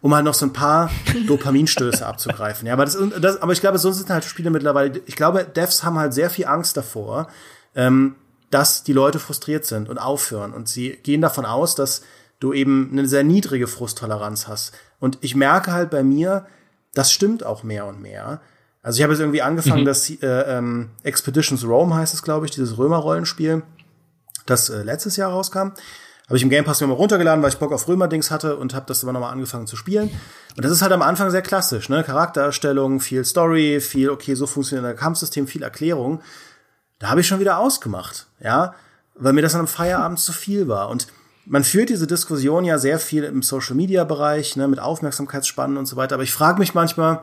um halt noch so ein paar Dopaminstöße abzugreifen. Ja, aber das, das, aber ich glaube, so sind halt Spiele mittlerweile. Ich glaube, Devs haben halt sehr viel Angst davor, ähm, dass die Leute frustriert sind und aufhören. Und sie gehen davon aus, dass du eben eine sehr niedrige Frusttoleranz hast. Und ich merke halt bei mir, das stimmt auch mehr und mehr. Also ich habe jetzt irgendwie angefangen, mhm. das äh, ähm, Expeditions Rome heißt es, glaube ich, dieses Römer-Rollenspiel das äh, letztes Jahr rauskam. Habe ich im Game Pass mir mal runtergeladen, weil ich Bock auf Römer-Dings hatte und habe das immer noch mal angefangen zu spielen. Und das ist halt am Anfang sehr klassisch, ne? Charaktererstellung, viel Story, viel, okay, so funktioniert ein Kampfsystem, viel Erklärung. Da habe ich schon wieder ausgemacht, ja, weil mir das an einem Feierabend zu viel war. Und man führt diese Diskussion ja sehr viel im Social-Media-Bereich, ne, mit Aufmerksamkeitsspannen und so weiter. Aber ich frage mich manchmal,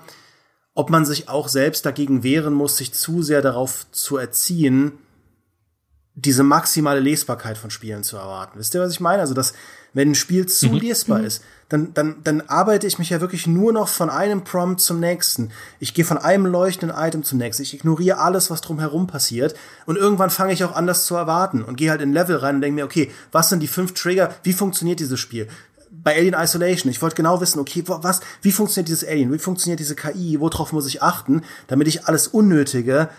ob man sich auch selbst dagegen wehren muss, sich zu sehr darauf zu erziehen, diese maximale Lesbarkeit von Spielen zu erwarten. Wisst ihr, was ich meine? Also, dass, wenn ein Spiel zu mhm. lesbar mhm. ist, dann, dann, dann arbeite ich mich ja wirklich nur noch von einem Prompt zum nächsten. Ich gehe von einem leuchtenden Item zum nächsten. Ich ignoriere alles, was drumherum passiert. Und irgendwann fange ich auch an, das zu erwarten und gehe halt in Level rein und denke mir, okay, was sind die fünf Trigger? Wie funktioniert dieses Spiel? Bei Alien Isolation, ich wollte genau wissen, okay, was, wie funktioniert dieses Alien? Wie funktioniert diese KI? Worauf muss ich achten, damit ich alles Unnötige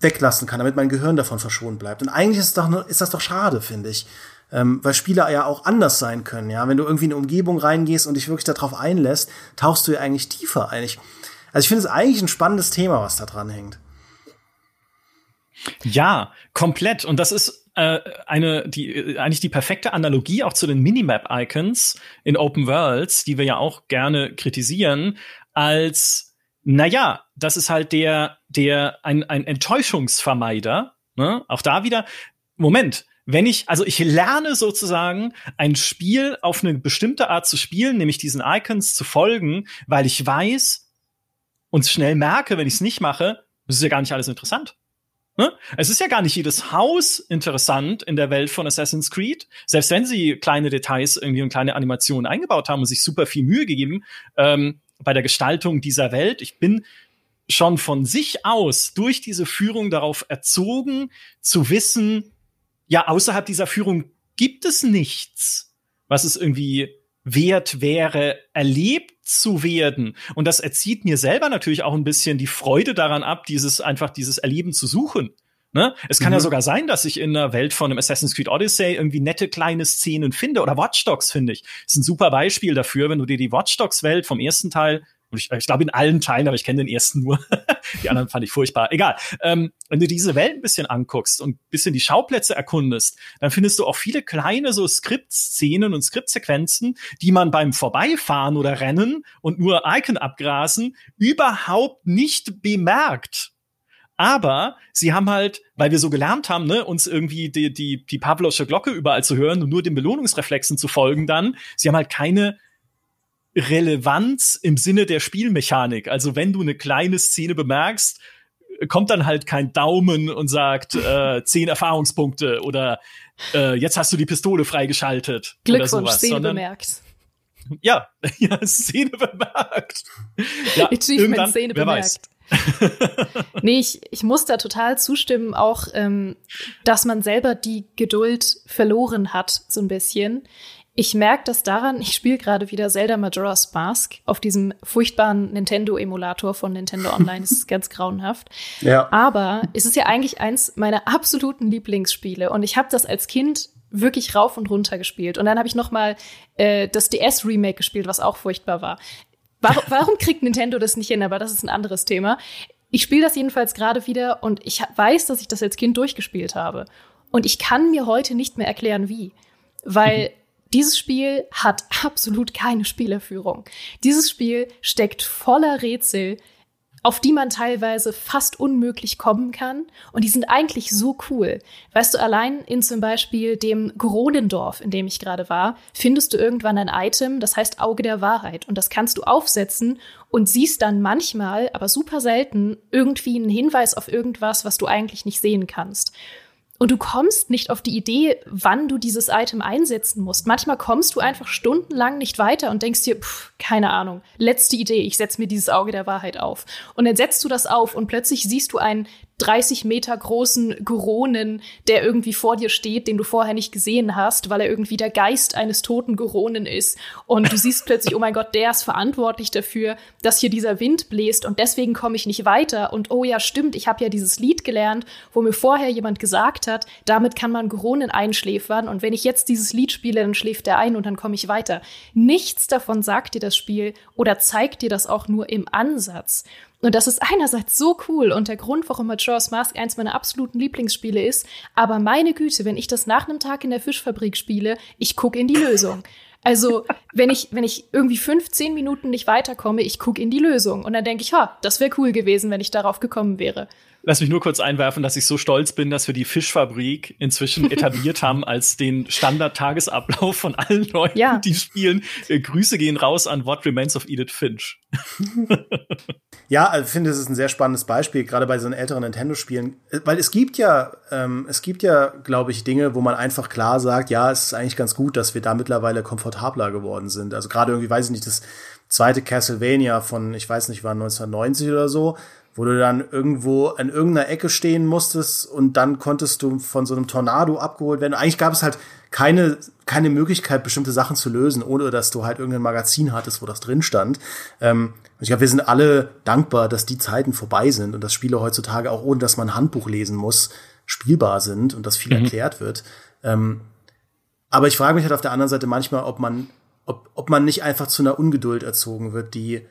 weglassen kann, damit mein Gehirn davon verschont bleibt. Und eigentlich ist, doch, ist das doch schade, finde ich. Ähm, weil Spiele ja auch anders sein können, ja. Wenn du irgendwie in eine Umgebung reingehst und dich wirklich darauf einlässt, tauchst du ja eigentlich tiefer ein. also ich finde es eigentlich ein spannendes Thema, was da dran hängt. Ja, komplett. Und das ist äh, eine, die, äh, eigentlich die perfekte Analogie auch zu den Minimap-Icons in Open Worlds, die wir ja auch gerne kritisieren, als naja, das ist halt der, der, ein, ein Enttäuschungsvermeider. Ne? Auch da wieder, Moment, wenn ich, also ich lerne sozusagen ein Spiel auf eine bestimmte Art zu spielen, nämlich diesen Icons zu folgen, weil ich weiß, und schnell merke, wenn ich es nicht mache, das ist ja gar nicht alles interessant. Ne? Es ist ja gar nicht jedes Haus interessant in der Welt von Assassin's Creed. Selbst wenn sie kleine Details irgendwie und kleine Animationen eingebaut haben und sich super viel Mühe gegeben ähm, bei der Gestaltung dieser Welt. Ich bin schon von sich aus durch diese Führung darauf erzogen, zu wissen, ja, außerhalb dieser Führung gibt es nichts, was es irgendwie wert wäre, erlebt zu werden. Und das erzieht mir selber natürlich auch ein bisschen die Freude daran ab, dieses einfach dieses Erleben zu suchen. Ne? Es kann mhm. ja sogar sein, dass ich in der Welt von einem Assassin's Creed Odyssey irgendwie nette kleine Szenen finde oder Watch Dogs finde ich. Das ist ein super Beispiel dafür, wenn du dir die Watch Dogs Welt vom ersten Teil ich, ich glaube in allen Teilen, aber ich kenne den ersten nur. die anderen fand ich furchtbar. Egal. Ähm, wenn du diese Welt ein bisschen anguckst und ein bisschen die Schauplätze erkundest, dann findest du auch viele kleine so Skriptszenen und Skriptsequenzen, die man beim Vorbeifahren oder Rennen und nur Icon abgrasen überhaupt nicht bemerkt. Aber sie haben halt, weil wir so gelernt haben, ne, uns irgendwie die, die, die Pavlosche Glocke überall zu hören und nur den Belohnungsreflexen zu folgen dann, sie haben halt keine Relevanz im Sinne der Spielmechanik. Also wenn du eine kleine Szene bemerkst, kommt dann halt kein Daumen und sagt äh, zehn Erfahrungspunkte oder äh, jetzt hast du die Pistole freigeschaltet. Glückwunsch, oder sowas, Szene sondern, bemerkt. Ja, ja, Szene bemerkt. Ja, Achievement Szene bemerkt. nee, ich, ich muss da total zustimmen, auch, ähm, dass man selber die Geduld verloren hat, so ein bisschen. Ich merke das daran, ich spiele gerade wieder Zelda Majora's Mask auf diesem furchtbaren Nintendo-Emulator von Nintendo Online. Das ist ganz grauenhaft. Ja. Aber es ist ja eigentlich eins meiner absoluten Lieblingsspiele. Und ich habe das als Kind wirklich rauf und runter gespielt. Und dann habe ich noch mal äh, das DS-Remake gespielt, was auch furchtbar war. Warum, warum kriegt Nintendo das nicht hin? Aber das ist ein anderes Thema. Ich spiele das jedenfalls gerade wieder und ich weiß, dass ich das als Kind durchgespielt habe. Und ich kann mir heute nicht mehr erklären, wie. Weil dieses Spiel hat absolut keine Spielerführung. Dieses Spiel steckt voller Rätsel, auf die man teilweise fast unmöglich kommen kann. Und die sind eigentlich so cool. Weißt du, allein in zum Beispiel dem Gronendorf, in dem ich gerade war, findest du irgendwann ein Item, das heißt Auge der Wahrheit. Und das kannst du aufsetzen und siehst dann manchmal, aber super selten, irgendwie einen Hinweis auf irgendwas, was du eigentlich nicht sehen kannst. Und du kommst nicht auf die Idee, wann du dieses Item einsetzen musst. Manchmal kommst du einfach stundenlang nicht weiter und denkst dir, pff, keine Ahnung, letzte Idee, ich setze mir dieses Auge der Wahrheit auf. Und dann setzt du das auf und plötzlich siehst du ein 30 Meter großen Goronen, der irgendwie vor dir steht, den du vorher nicht gesehen hast, weil er irgendwie der Geist eines toten Goronen ist. Und du siehst plötzlich, oh mein Gott, der ist verantwortlich dafür, dass hier dieser Wind bläst und deswegen komme ich nicht weiter. Und oh ja, stimmt, ich habe ja dieses Lied gelernt, wo mir vorher jemand gesagt hat, damit kann man Goronen einschläfern. Und wenn ich jetzt dieses Lied spiele, dann schläft er ein und dann komme ich weiter. Nichts davon sagt dir das Spiel oder zeigt dir das auch nur im Ansatz. Und das ist einerseits so cool und der Grund, warum Majora's Mask eins meiner absoluten Lieblingsspiele ist. Aber meine Güte, wenn ich das nach einem Tag in der Fischfabrik spiele, ich gucke in die Lösung. Also, wenn ich, wenn ich irgendwie 15 Minuten nicht weiterkomme, ich gucke in die Lösung. Und dann denke ich, ha, das wäre cool gewesen, wenn ich darauf gekommen wäre. Lass mich nur kurz einwerfen, dass ich so stolz bin, dass wir die Fischfabrik inzwischen etabliert haben als den Standard-Tagesablauf von allen Leuten, ja. die spielen. Äh, Grüße gehen raus an What Remains of Edith Finch. ja, also ich finde, es ist ein sehr spannendes Beispiel, gerade bei so älteren Nintendo-Spielen, weil es gibt ja, ähm, es gibt ja, glaube ich, Dinge, wo man einfach klar sagt, ja, es ist eigentlich ganz gut, dass wir da mittlerweile komfortabler geworden sind. Also gerade irgendwie, weiß ich nicht, das zweite Castlevania von, ich weiß nicht, war 1990 oder so, wo du dann irgendwo an irgendeiner Ecke stehen musstest und dann konntest du von so einem Tornado abgeholt werden. Eigentlich gab es halt keine, keine Möglichkeit, bestimmte Sachen zu lösen, ohne dass du halt irgendein Magazin hattest, wo das drin stand. Ähm, ich glaube, wir sind alle dankbar, dass die Zeiten vorbei sind und dass Spiele heutzutage auch ohne dass man ein Handbuch lesen muss, spielbar sind und dass viel mhm. erklärt wird. Ähm, aber ich frage mich halt auf der anderen Seite manchmal, ob man, ob, ob man nicht einfach zu einer Ungeduld erzogen wird, die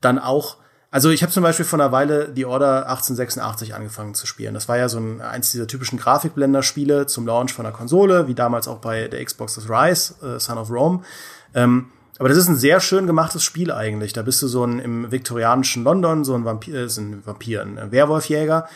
dann auch also ich habe zum Beispiel vor einer Weile die Order 1886 angefangen zu spielen. Das war ja so ein, eins dieser typischen Grafikblender-Spiele zum Launch von der Konsole, wie damals auch bei der Xbox das Rise, äh, Son of Rome. Ähm, aber das ist ein sehr schön gemachtes Spiel eigentlich. Da bist du so ein im viktorianischen London, so ein Vampir, äh, ein Vampir, ein Werwolfjäger.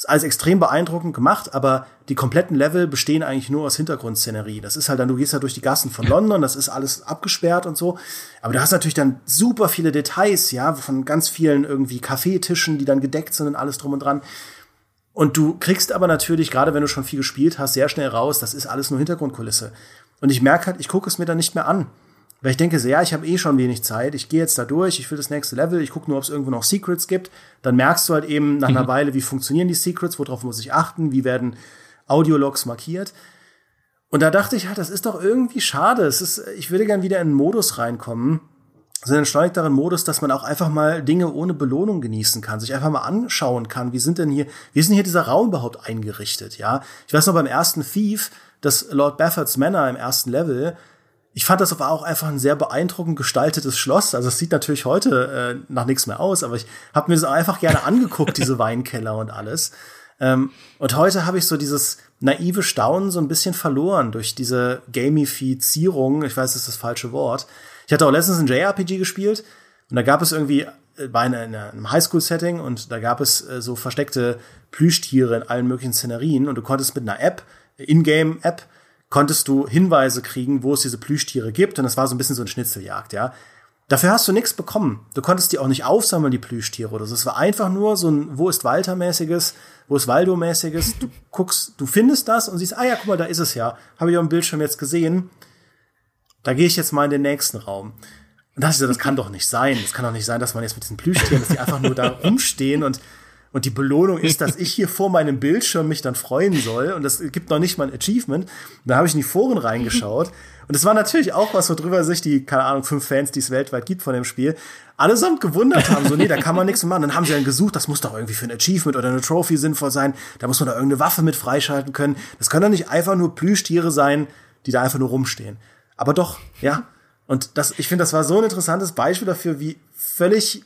Ist alles extrem beeindruckend gemacht, aber die kompletten Level bestehen eigentlich nur aus Hintergrundszenerie. Das ist halt dann, du gehst ja durch die Gassen von London, das ist alles abgesperrt und so. Aber du hast natürlich dann super viele Details, ja, von ganz vielen irgendwie Kaffeetischen, die dann gedeckt sind und alles drum und dran. Und du kriegst aber natürlich, gerade wenn du schon viel gespielt hast, sehr schnell raus, das ist alles nur Hintergrundkulisse. Und ich merke halt, ich gucke es mir dann nicht mehr an. Weil ich denke so, ja, ich habe eh schon wenig Zeit, ich gehe jetzt da durch, ich will das nächste Level, ich gucke nur, ob es irgendwo noch Secrets gibt. Dann merkst du halt eben nach einer mhm. Weile, wie funktionieren die Secrets, worauf muss ich achten, wie werden Audiologs markiert. Und da dachte ich halt, das ist doch irgendwie schade. Es ist, ich würde gern wieder in einen Modus reinkommen, so einen entschleunigteren Modus, dass man auch einfach mal Dinge ohne Belohnung genießen kann, sich einfach mal anschauen kann, wie sind denn hier, wie ist denn hier dieser Raum überhaupt eingerichtet, ja? Ich weiß noch beim ersten Thief, das Lord Baffords Männer im ersten Level, ich fand das aber auch einfach ein sehr beeindruckend gestaltetes Schloss. Also es sieht natürlich heute äh, nach nichts mehr aus, aber ich habe mir das einfach gerne angeguckt, diese Weinkeller und alles. Ähm, und heute habe ich so dieses naive Staunen so ein bisschen verloren durch diese Gamifizierung. Ich weiß, das ist das falsche Wort. Ich hatte auch letztens ein JRPG gespielt und da gab es irgendwie äh, bei einem Highschool-Setting und da gab es äh, so versteckte Plüschtiere in allen möglichen Szenerien und du konntest mit einer App, Ingame-App, konntest du Hinweise kriegen, wo es diese Plüschtiere gibt. Und das war so ein bisschen so ein Schnitzeljagd, ja. Dafür hast du nichts bekommen. Du konntest die auch nicht aufsammeln, die Plüschtiere oder so. Es war einfach nur so ein Wo ist Walter-mäßiges, Wo ist Waldo-mäßiges. Du guckst, du findest das und siehst, ah ja, guck mal, da ist es ja. Habe ich auf dem Bildschirm jetzt gesehen. Da gehe ich jetzt mal in den nächsten Raum. Und das, das kann doch nicht sein. Das kann doch nicht sein, dass man jetzt mit diesen Plüschtieren, dass die einfach nur da rumstehen und und die Belohnung ist, dass ich hier vor meinem Bildschirm mich dann freuen soll. Und das gibt noch nicht mal ein Achievement. Und da habe ich in die Foren reingeschaut. Und es war natürlich auch was, worüber sich die, keine Ahnung, fünf Fans, die es weltweit gibt von dem Spiel, allesamt gewundert haben. So, nee, da kann man nichts machen. Dann haben sie dann gesucht, das muss doch irgendwie für ein Achievement oder eine Trophy sinnvoll sein. Da muss man da irgendeine Waffe mit freischalten können. Das können doch nicht einfach nur Plüschtiere sein, die da einfach nur rumstehen. Aber doch, ja. Und das, ich finde, das war so ein interessantes Beispiel dafür, wie völlig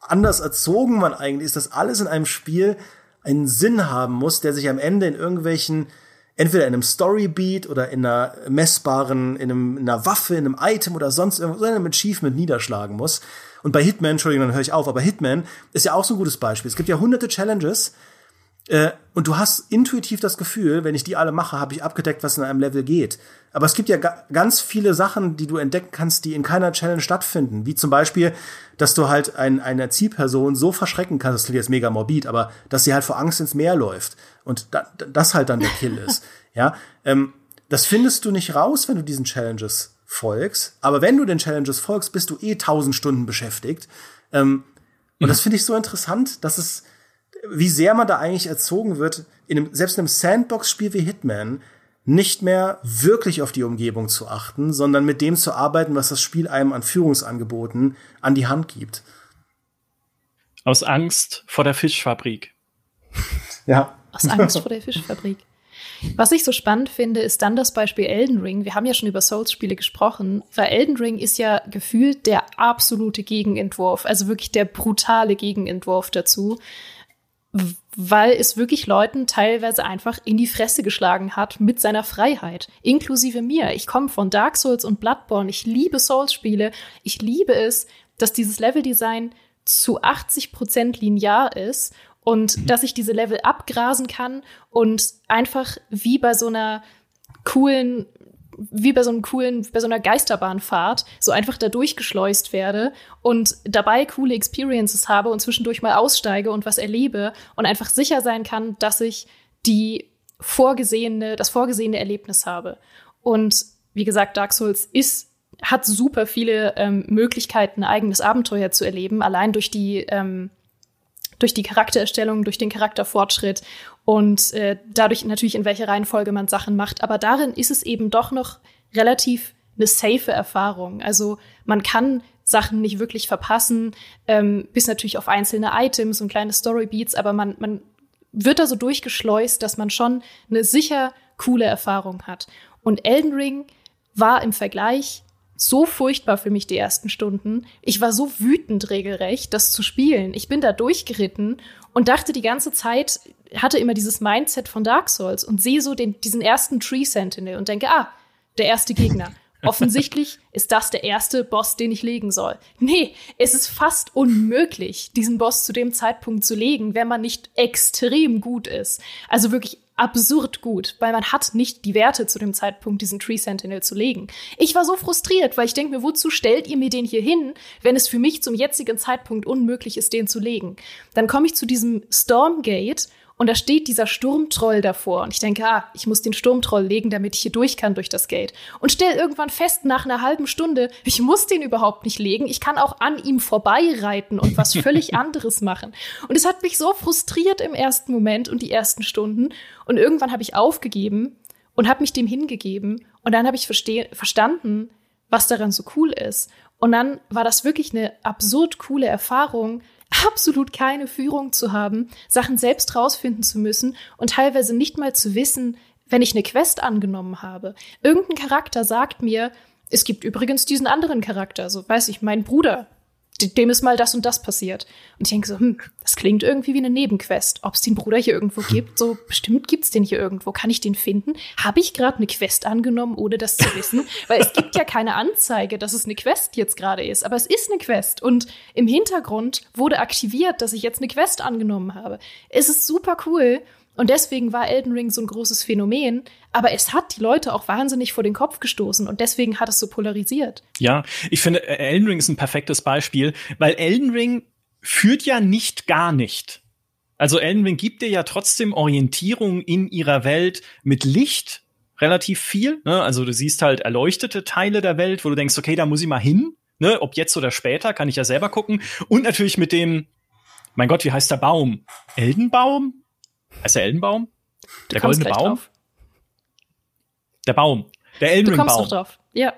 anders erzogen man eigentlich ist, dass alles in einem Spiel einen Sinn haben muss, der sich am Ende in irgendwelchen entweder in einem Storybeat oder in einer messbaren, in, einem, in einer Waffe, in einem Item oder sonst irgendwas, in einem Achievement niederschlagen muss. Und bei Hitman, Entschuldigung, dann höre ich auf, aber Hitman ist ja auch so ein gutes Beispiel. Es gibt ja hunderte Challenges, äh, und du hast intuitiv das Gefühl, wenn ich die alle mache, habe ich abgedeckt, was in einem Level geht. Aber es gibt ja ga ganz viele Sachen, die du entdecken kannst, die in keiner Challenge stattfinden. Wie zum Beispiel, dass du halt ein, eine Zielperson so verschrecken kannst, das klingt jetzt mega morbid, aber dass sie halt vor Angst ins Meer läuft. Und da, das halt dann der Kill ist. Ja, ähm, das findest du nicht raus, wenn du diesen Challenges folgst. Aber wenn du den Challenges folgst, bist du eh tausend Stunden beschäftigt. Ähm, und mhm. das finde ich so interessant, dass es wie sehr man da eigentlich erzogen wird, in einem, selbst in einem Sandbox-Spiel wie Hitman, nicht mehr wirklich auf die Umgebung zu achten, sondern mit dem zu arbeiten, was das Spiel einem an Führungsangeboten an die Hand gibt. Aus Angst vor der Fischfabrik. ja. Aus Angst vor der Fischfabrik. Was ich so spannend finde, ist dann das Beispiel Elden Ring. Wir haben ja schon über Souls-Spiele gesprochen, weil Elden Ring ist ja gefühlt der absolute Gegenentwurf, also wirklich der brutale Gegenentwurf dazu weil es wirklich Leuten teilweise einfach in die Fresse geschlagen hat mit seiner Freiheit, inklusive mir. Ich komme von Dark Souls und Bloodborne, ich liebe Souls-Spiele, ich liebe es, dass dieses Leveldesign zu 80 Prozent linear ist und mhm. dass ich diese Level abgrasen kann und einfach wie bei so einer coolen wie bei so einem coolen, bei so einer Geisterbahnfahrt so einfach da durchgeschleust werde und dabei coole Experiences habe und zwischendurch mal aussteige und was erlebe und einfach sicher sein kann, dass ich die vorgesehene, das vorgesehene Erlebnis habe. Und wie gesagt, Dark Souls ist hat super viele ähm, Möglichkeiten, ein eigenes Abenteuer zu erleben, allein durch die ähm, durch die Charaktererstellung, durch den Charakterfortschritt und äh, dadurch natürlich, in welcher Reihenfolge man Sachen macht. Aber darin ist es eben doch noch relativ eine safe Erfahrung. Also man kann Sachen nicht wirklich verpassen, ähm, bis natürlich auf einzelne Items und kleine Storybeats, aber man, man wird da so durchgeschleust, dass man schon eine sicher coole Erfahrung hat. Und Elden Ring war im Vergleich so furchtbar für mich die ersten Stunden. Ich war so wütend regelrecht, das zu spielen. Ich bin da durchgeritten und dachte die ganze Zeit, hatte immer dieses Mindset von Dark Souls und sehe so den, diesen ersten Tree Sentinel und denke, ah, der erste Gegner. Offensichtlich ist das der erste Boss, den ich legen soll. Nee, es ist fast unmöglich, diesen Boss zu dem Zeitpunkt zu legen, wenn man nicht extrem gut ist. Also wirklich absurd gut, weil man hat nicht die Werte zu dem Zeitpunkt, diesen Tree Sentinel zu legen. Ich war so frustriert, weil ich denke mir, wozu stellt ihr mir den hier hin, wenn es für mich zum jetzigen Zeitpunkt unmöglich ist, den zu legen? Dann komme ich zu diesem Stormgate und da steht dieser Sturmtroll davor. Und ich denke, ah, ich muss den Sturmtroll legen, damit ich hier durch kann durch das Gate. Und stell irgendwann fest, nach einer halben Stunde, ich muss den überhaupt nicht legen. Ich kann auch an ihm vorbeireiten und was völlig anderes machen. Und es hat mich so frustriert im ersten Moment und die ersten Stunden. Und irgendwann habe ich aufgegeben und habe mich dem hingegeben. Und dann habe ich verstanden, was daran so cool ist. Und dann war das wirklich eine absurd coole Erfahrung, absolut keine Führung zu haben, Sachen selbst rausfinden zu müssen und teilweise nicht mal zu wissen, wenn ich eine Quest angenommen habe. Irgendein Charakter sagt mir, es gibt übrigens diesen anderen Charakter, so weiß ich, mein Bruder, dem ist mal das und das passiert. Und ich denke so, hm, das klingt irgendwie wie eine Nebenquest. Ob es den Bruder hier irgendwo gibt, so bestimmt gibt's den hier irgendwo. Kann ich den finden? Habe ich gerade eine Quest angenommen, ohne das zu wissen? Weil es gibt ja keine Anzeige, dass es eine Quest jetzt gerade ist. Aber es ist eine Quest. Und im Hintergrund wurde aktiviert, dass ich jetzt eine Quest angenommen habe. Es ist super cool. Und deswegen war Elden Ring so ein großes Phänomen, aber es hat die Leute auch wahnsinnig vor den Kopf gestoßen und deswegen hat es so polarisiert. Ja, ich finde, Elden Ring ist ein perfektes Beispiel, weil Elden Ring führt ja nicht gar nicht. Also Elden Ring gibt dir ja trotzdem Orientierung in ihrer Welt mit Licht relativ viel. Ne? Also du siehst halt erleuchtete Teile der Welt, wo du denkst, okay, da muss ich mal hin. Ne? Ob jetzt oder später, kann ich ja selber gucken. Und natürlich mit dem, mein Gott, wie heißt der Baum? Eldenbaum? Heißt der Eldenbaum? Du der goldene Baum? Drauf. Der Baum. Der Elden Ring Baum. Du kommst doch drauf. Ja.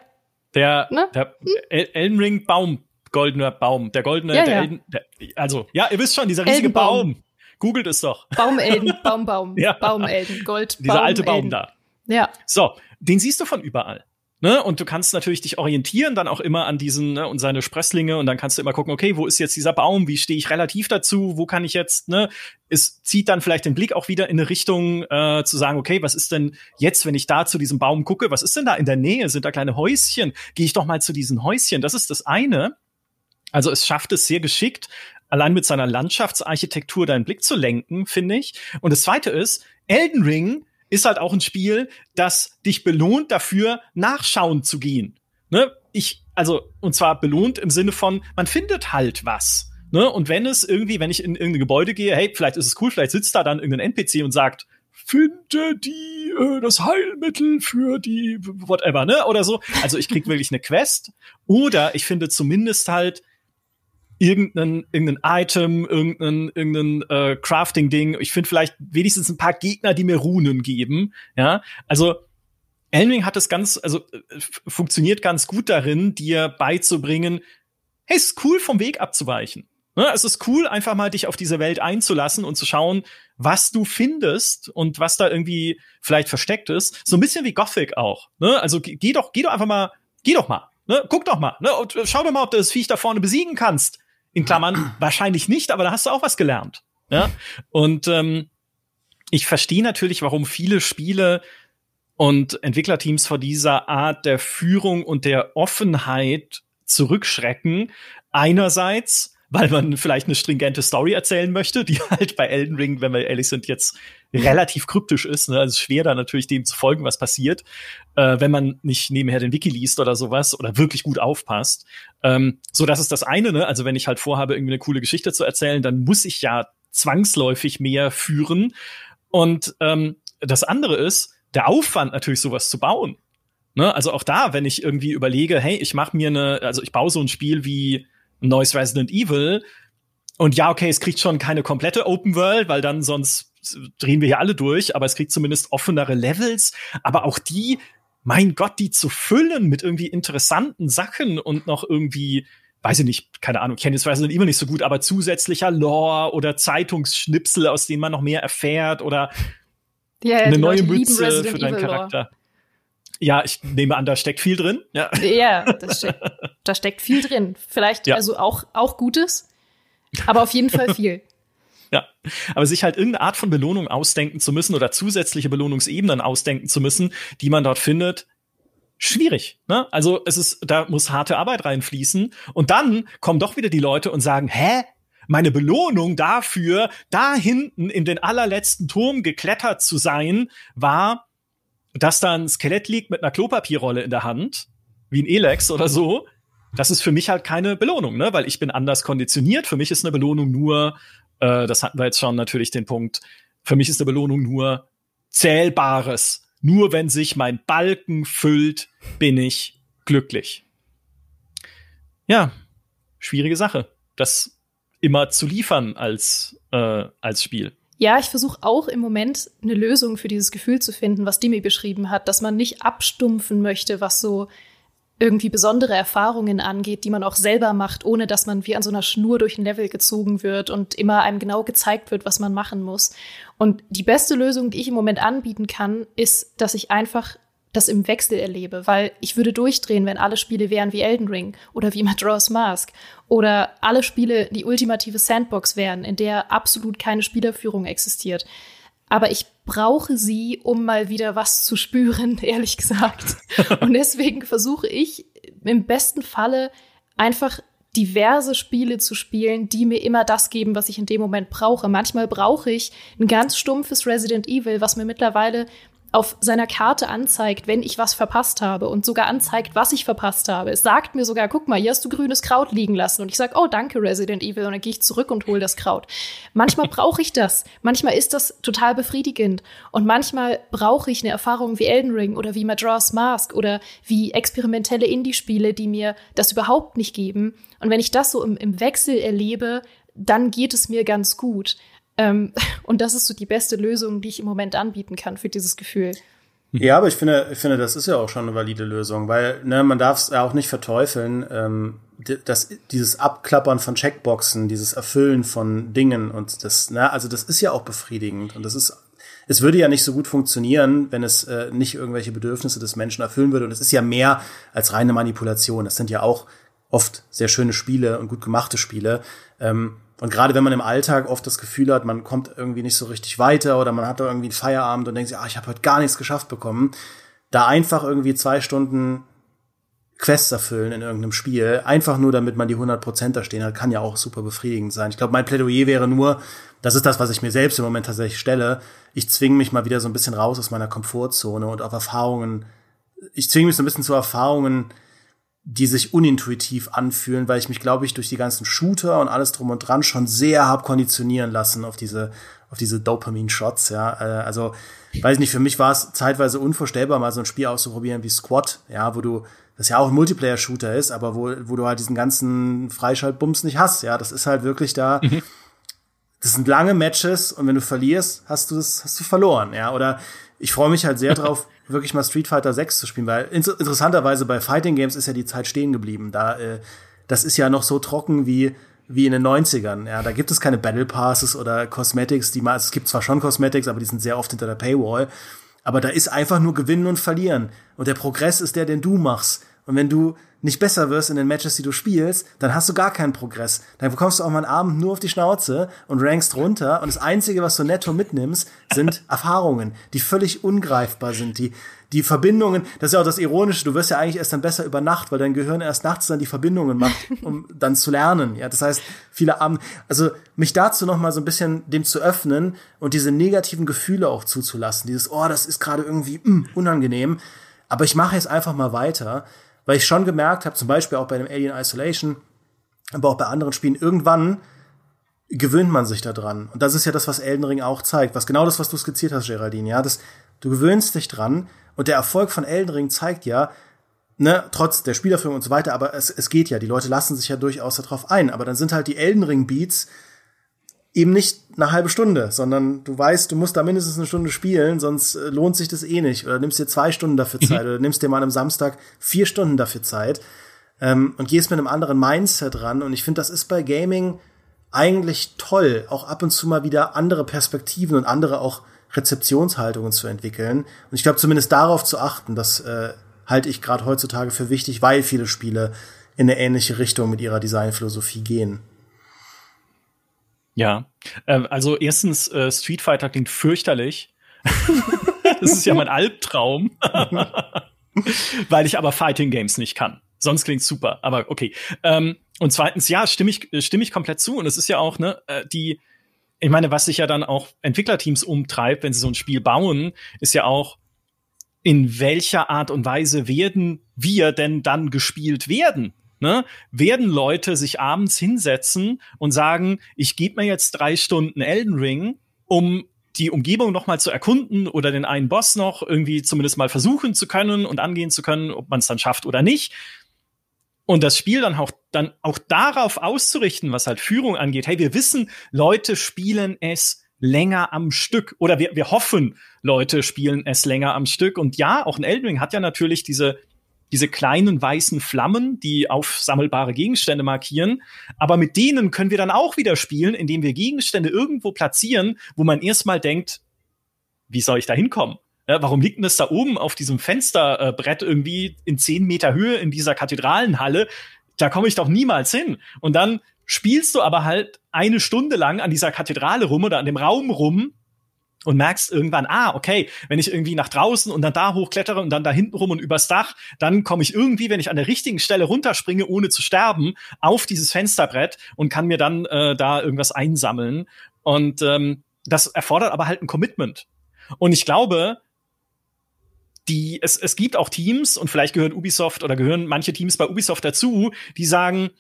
Der, ne? der hm? Elden Ring Baum. Goldener Baum. Der goldene, ja, der ja. Elden, der, also, ja, ihr wisst schon, dieser riesige Baum. Googelt es doch. Baumelden, Baumbaum, ja. Baumelden, Gold. Dieser alte Baum da. Ja. So, den siehst du von überall. Ne? Und du kannst natürlich dich orientieren dann auch immer an diesen ne, und seine Sprösslinge und dann kannst du immer gucken, okay, wo ist jetzt dieser Baum? Wie stehe ich relativ dazu? Wo kann ich jetzt, ne? Es zieht dann vielleicht den Blick auch wieder in eine Richtung äh, zu sagen, okay, was ist denn jetzt, wenn ich da zu diesem Baum gucke? Was ist denn da in der Nähe? Sind da kleine Häuschen? Gehe ich doch mal zu diesen Häuschen. Das ist das eine. Also es schafft es sehr geschickt, allein mit seiner Landschaftsarchitektur deinen Blick zu lenken, finde ich. Und das zweite ist, Elden Ring ist halt auch ein Spiel, das dich belohnt dafür, nachschauen zu gehen. Ne? Ich, also, und zwar belohnt im Sinne von, man findet halt was. Ne? Und wenn es irgendwie, wenn ich in irgendein Gebäude gehe, hey, vielleicht ist es cool, vielleicht sitzt da dann irgendein NPC und sagt, finde die äh, das Heilmittel für die whatever, ne? Oder so. Also ich krieg wirklich eine Quest. Oder ich finde zumindest halt irgendein, irgendein Item, irgendein, irgendein äh, Crafting-Ding. Ich finde vielleicht wenigstens ein paar Gegner, die mir Runen geben. Ja, also Elden hat es ganz, also äh, funktioniert ganz gut darin, dir beizubringen, hey, es ist cool, vom Weg abzuweichen. Ne? Es ist cool, einfach mal dich auf diese Welt einzulassen und zu schauen, was du findest und was da irgendwie vielleicht versteckt ist. So ein bisschen wie Gothic auch. Ne? Also geh doch, geh doch einfach mal, geh doch mal. Ne? Guck doch mal. Ne? Und schau doch mal, ob du das Viech da vorne besiegen kannst in Klammern wahrscheinlich nicht, aber da hast du auch was gelernt. Ja? Und ähm, ich verstehe natürlich, warum viele Spiele und Entwicklerteams vor dieser Art der Führung und der Offenheit zurückschrecken. Einerseits, weil man vielleicht eine stringente Story erzählen möchte, die halt bei Elden Ring, wenn wir ehrlich sind, jetzt relativ kryptisch ist. Ne? Also schwer da natürlich dem zu folgen, was passiert, äh, wenn man nicht nebenher den Wiki liest oder sowas oder wirklich gut aufpasst. Ähm, so, das ist das eine. Ne? Also wenn ich halt vorhabe, irgendwie eine coole Geschichte zu erzählen, dann muss ich ja zwangsläufig mehr führen. Und ähm, das andere ist, der Aufwand natürlich sowas zu bauen. Ne? Also auch da, wenn ich irgendwie überlege, hey, ich mache mir eine, also ich baue so ein Spiel wie neues Resident Evil. Und ja, okay, es kriegt schon keine komplette Open World, weil dann sonst drehen wir hier alle durch, aber es kriegt zumindest offenere Levels. Aber auch die, mein Gott, die zu füllen mit irgendwie interessanten Sachen und noch irgendwie, weiß ich nicht, keine Ahnung, ich kenne jetzt Resident Evil nicht so gut, aber zusätzlicher Lore oder Zeitungsschnipsel, aus denen man noch mehr erfährt oder ja, ja, eine neue Mütze für deinen Charakter. Lore. Ja, ich nehme an, da steckt viel drin. Ja, ja das steckt, da steckt viel drin. Vielleicht ja. also auch, auch Gutes, aber auf jeden Fall viel. Ja, aber sich halt irgendeine Art von Belohnung ausdenken zu müssen oder zusätzliche Belohnungsebenen ausdenken zu müssen, die man dort findet, schwierig. Ne? Also es ist, da muss harte Arbeit reinfließen. Und dann kommen doch wieder die Leute und sagen, hä? Meine Belohnung dafür, da hinten in den allerletzten Turm geklettert zu sein, war, dass da ein Skelett liegt mit einer Klopapierrolle in der Hand, wie ein Elex oder so. Das ist für mich halt keine Belohnung, ne? Weil ich bin anders konditioniert. Für mich ist eine Belohnung nur, äh, das hatten wir jetzt schon natürlich den Punkt, für mich ist eine Belohnung nur Zählbares. Nur wenn sich mein Balken füllt, bin ich glücklich. Ja, schwierige Sache, das immer zu liefern als, äh, als Spiel. Ja, ich versuche auch im Moment eine Lösung für dieses Gefühl zu finden, was Dimi beschrieben hat, dass man nicht abstumpfen möchte, was so irgendwie besondere Erfahrungen angeht, die man auch selber macht, ohne dass man wie an so einer Schnur durch ein Level gezogen wird und immer einem genau gezeigt wird, was man machen muss. Und die beste Lösung, die ich im Moment anbieten kann, ist, dass ich einfach das im Wechsel erlebe, weil ich würde durchdrehen, wenn alle Spiele wären wie Elden Ring oder wie Majora's Mask oder alle Spiele die ultimative Sandbox wären, in der absolut keine Spielerführung existiert. Aber ich brauche sie, um mal wieder was zu spüren, ehrlich gesagt. Und deswegen versuche ich im besten Falle einfach diverse Spiele zu spielen, die mir immer das geben, was ich in dem Moment brauche. Manchmal brauche ich ein ganz stumpfes Resident Evil, was mir mittlerweile auf seiner Karte anzeigt, wenn ich was verpasst habe und sogar anzeigt, was ich verpasst habe. Es sagt mir sogar, guck mal, hier hast du grünes Kraut liegen lassen. Und ich sage, oh, danke, Resident Evil. Und dann gehe ich zurück und hole das Kraut. Manchmal brauche ich das. Manchmal ist das total befriedigend. Und manchmal brauche ich eine Erfahrung wie Elden Ring oder wie Majora's Mask oder wie experimentelle Indie-Spiele, die mir das überhaupt nicht geben. Und wenn ich das so im, im Wechsel erlebe, dann geht es mir ganz gut. Ähm, und das ist so die beste Lösung, die ich im Moment anbieten kann für dieses Gefühl. Ja, aber ich finde, ich finde, das ist ja auch schon eine valide Lösung, weil ne, man darf es ja auch nicht verteufeln, ähm, dass dieses Abklappern von Checkboxen, dieses Erfüllen von Dingen und das, ne, also das ist ja auch befriedigend und das ist, es würde ja nicht so gut funktionieren, wenn es äh, nicht irgendwelche Bedürfnisse des Menschen erfüllen würde und es ist ja mehr als reine Manipulation. Das sind ja auch oft sehr schöne Spiele und gut gemachte Spiele. Ähm, und gerade wenn man im Alltag oft das Gefühl hat, man kommt irgendwie nicht so richtig weiter oder man hat da irgendwie einen Feierabend und denkt sich, ah, ich habe heute gar nichts geschafft bekommen, da einfach irgendwie zwei Stunden Quests erfüllen in irgendeinem Spiel, einfach nur damit man die 100% da stehen hat, kann ja auch super befriedigend sein. Ich glaube, mein Plädoyer wäre nur, das ist das, was ich mir selbst im Moment tatsächlich stelle, ich zwinge mich mal wieder so ein bisschen raus aus meiner Komfortzone und auf Erfahrungen, ich zwinge mich so ein bisschen zu Erfahrungen, die sich unintuitiv anfühlen, weil ich mich, glaube ich, durch die ganzen Shooter und alles drum und dran schon sehr hab konditionieren lassen auf diese, auf diese Dopamin-Shots, ja. Äh, also, weiß nicht, für mich war es zeitweise unvorstellbar, mal so ein Spiel auszuprobieren wie Squad, ja, wo du, das ja auch ein Multiplayer-Shooter ist, aber wo, wo du halt diesen ganzen Freischaltbums nicht hast, ja. Das ist halt wirklich da. Mhm. Das sind lange Matches und wenn du verlierst, hast du das, hast du verloren, ja. Oder ich freue mich halt sehr drauf, wirklich mal Street Fighter 6 zu spielen, weil inter interessanterweise bei Fighting Games ist ja die Zeit stehen geblieben. Da, äh, das ist ja noch so trocken wie wie in den 90ern. Ja, da gibt es keine Battle Passes oder Cosmetics, die mal, also es gibt zwar schon Cosmetics, aber die sind sehr oft hinter der Paywall. Aber da ist einfach nur gewinnen und verlieren. Und der Progress ist der, den du machst. Und wenn du nicht besser wirst in den Matches, die du spielst, dann hast du gar keinen Progress. Dann bekommst du auch mal einen Abend nur auf die Schnauze und rankst runter. Und das Einzige, was du netto mitnimmst, sind Erfahrungen, die völlig ungreifbar sind, die, die Verbindungen, das ist ja auch das Ironische, du wirst ja eigentlich erst dann besser über Nacht, weil dein Gehirn erst nachts dann die Verbindungen macht, um dann zu lernen. Ja, das heißt, viele Abend, also mich dazu noch mal so ein bisschen dem zu öffnen und diese negativen Gefühle auch zuzulassen. Dieses, oh, das ist gerade irgendwie mm, unangenehm. Aber ich mache jetzt einfach mal weiter weil ich schon gemerkt habe, zum Beispiel auch bei dem Alien Isolation, aber auch bei anderen Spielen, irgendwann gewöhnt man sich daran. Und das ist ja das, was Elden Ring auch zeigt. Was genau das, was du skizziert hast, Geraldine, ja, das, du gewöhnst dich dran. Und der Erfolg von Elden Ring zeigt ja, ne, trotz der Spielerführung und so weiter, aber es, es geht ja, die Leute lassen sich ja durchaus darauf ein. Aber dann sind halt die Elden Ring Beats eben nicht eine halbe Stunde, sondern du weißt, du musst da mindestens eine Stunde spielen, sonst äh, lohnt sich das eh nicht. Oder nimmst dir zwei Stunden dafür Zeit oder nimmst dir mal am Samstag vier Stunden dafür Zeit ähm, und gehst mit einem anderen Mindset ran. Und ich finde, das ist bei Gaming eigentlich toll, auch ab und zu mal wieder andere Perspektiven und andere auch Rezeptionshaltungen zu entwickeln. Und ich glaube, zumindest darauf zu achten, das äh, halte ich gerade heutzutage für wichtig, weil viele Spiele in eine ähnliche Richtung mit ihrer Designphilosophie gehen. Ja, äh, also erstens, äh, Street Fighter klingt fürchterlich. das ist ja mein Albtraum. Weil ich aber Fighting Games nicht kann. Sonst klingt's super, aber okay. Ähm, und zweitens, ja, stimme ich, stimme ich komplett zu. Und es ist ja auch, ne, äh, die, ich meine, was sich ja dann auch Entwicklerteams umtreibt, wenn sie so ein Spiel bauen, ist ja auch, in welcher Art und Weise werden wir denn dann gespielt werden? Ne? Werden Leute sich abends hinsetzen und sagen, ich gebe mir jetzt drei Stunden Elden Ring, um die Umgebung noch mal zu erkunden oder den einen Boss noch irgendwie zumindest mal versuchen zu können und angehen zu können, ob man es dann schafft oder nicht. Und das Spiel dann auch, dann auch darauf auszurichten, was halt Führung angeht. Hey, wir wissen, Leute spielen es länger am Stück oder wir, wir hoffen, Leute spielen es länger am Stück. Und ja, auch ein Elden Ring hat ja natürlich diese diese kleinen weißen Flammen, die aufsammelbare Gegenstände markieren. Aber mit denen können wir dann auch wieder spielen, indem wir Gegenstände irgendwo platzieren, wo man erstmal denkt, wie soll ich da hinkommen? Ja, warum liegt denn das da oben auf diesem Fensterbrett irgendwie in zehn Meter Höhe in dieser Kathedralenhalle? Da komme ich doch niemals hin. Und dann spielst du aber halt eine Stunde lang an dieser Kathedrale rum oder an dem Raum rum und merkst irgendwann, ah, okay, wenn ich irgendwie nach draußen und dann da hochklettere und dann da hinten rum und übers Dach, dann komme ich irgendwie, wenn ich an der richtigen Stelle runterspringe, ohne zu sterben, auf dieses Fensterbrett und kann mir dann äh, da irgendwas einsammeln. Und ähm, das erfordert aber halt ein Commitment. Und ich glaube, die, es, es gibt auch Teams, und vielleicht gehören Ubisoft oder gehören manche Teams bei Ubisoft dazu, die sagen,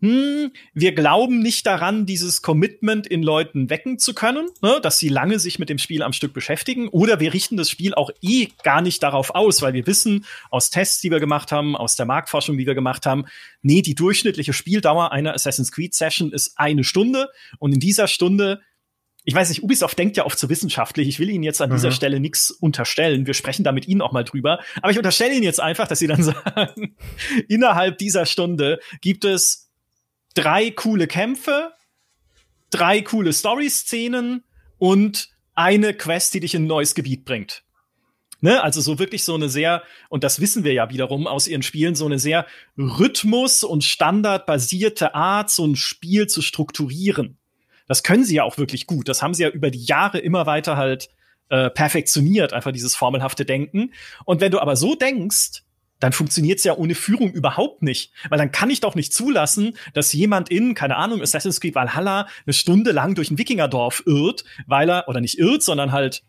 hm, wir glauben nicht daran, dieses Commitment in Leuten wecken zu können, ne, dass sie lange sich mit dem Spiel am Stück beschäftigen. Oder wir richten das Spiel auch eh gar nicht darauf aus, weil wir wissen aus Tests, die wir gemacht haben, aus der Marktforschung, die wir gemacht haben, nee, die durchschnittliche Spieldauer einer Assassin's Creed Session ist eine Stunde. Und in dieser Stunde ich weiß nicht, Ubisoft denkt ja oft zu wissenschaftlich. Ich will Ihnen jetzt an mhm. dieser Stelle nichts unterstellen. Wir sprechen da mit Ihnen auch mal drüber. Aber ich unterstelle Ihnen jetzt einfach, dass Sie dann sagen, innerhalb dieser Stunde gibt es drei coole Kämpfe, drei coole Story-Szenen und eine Quest, die dich in ein neues Gebiet bringt. Ne? Also so wirklich so eine sehr, und das wissen wir ja wiederum aus ihren Spielen, so eine sehr Rhythmus- und standardbasierte Art, so ein Spiel zu strukturieren. Das können sie ja auch wirklich gut. Das haben sie ja über die Jahre immer weiter halt äh, perfektioniert, einfach dieses formelhafte Denken. Und wenn du aber so denkst, dann funktioniert's ja ohne Führung überhaupt nicht. Weil dann kann ich doch nicht zulassen, dass jemand in, keine Ahnung, Assassin's Creed Valhalla eine Stunde lang durch ein Wikingerdorf irrt, weil er, oder nicht irrt, sondern halt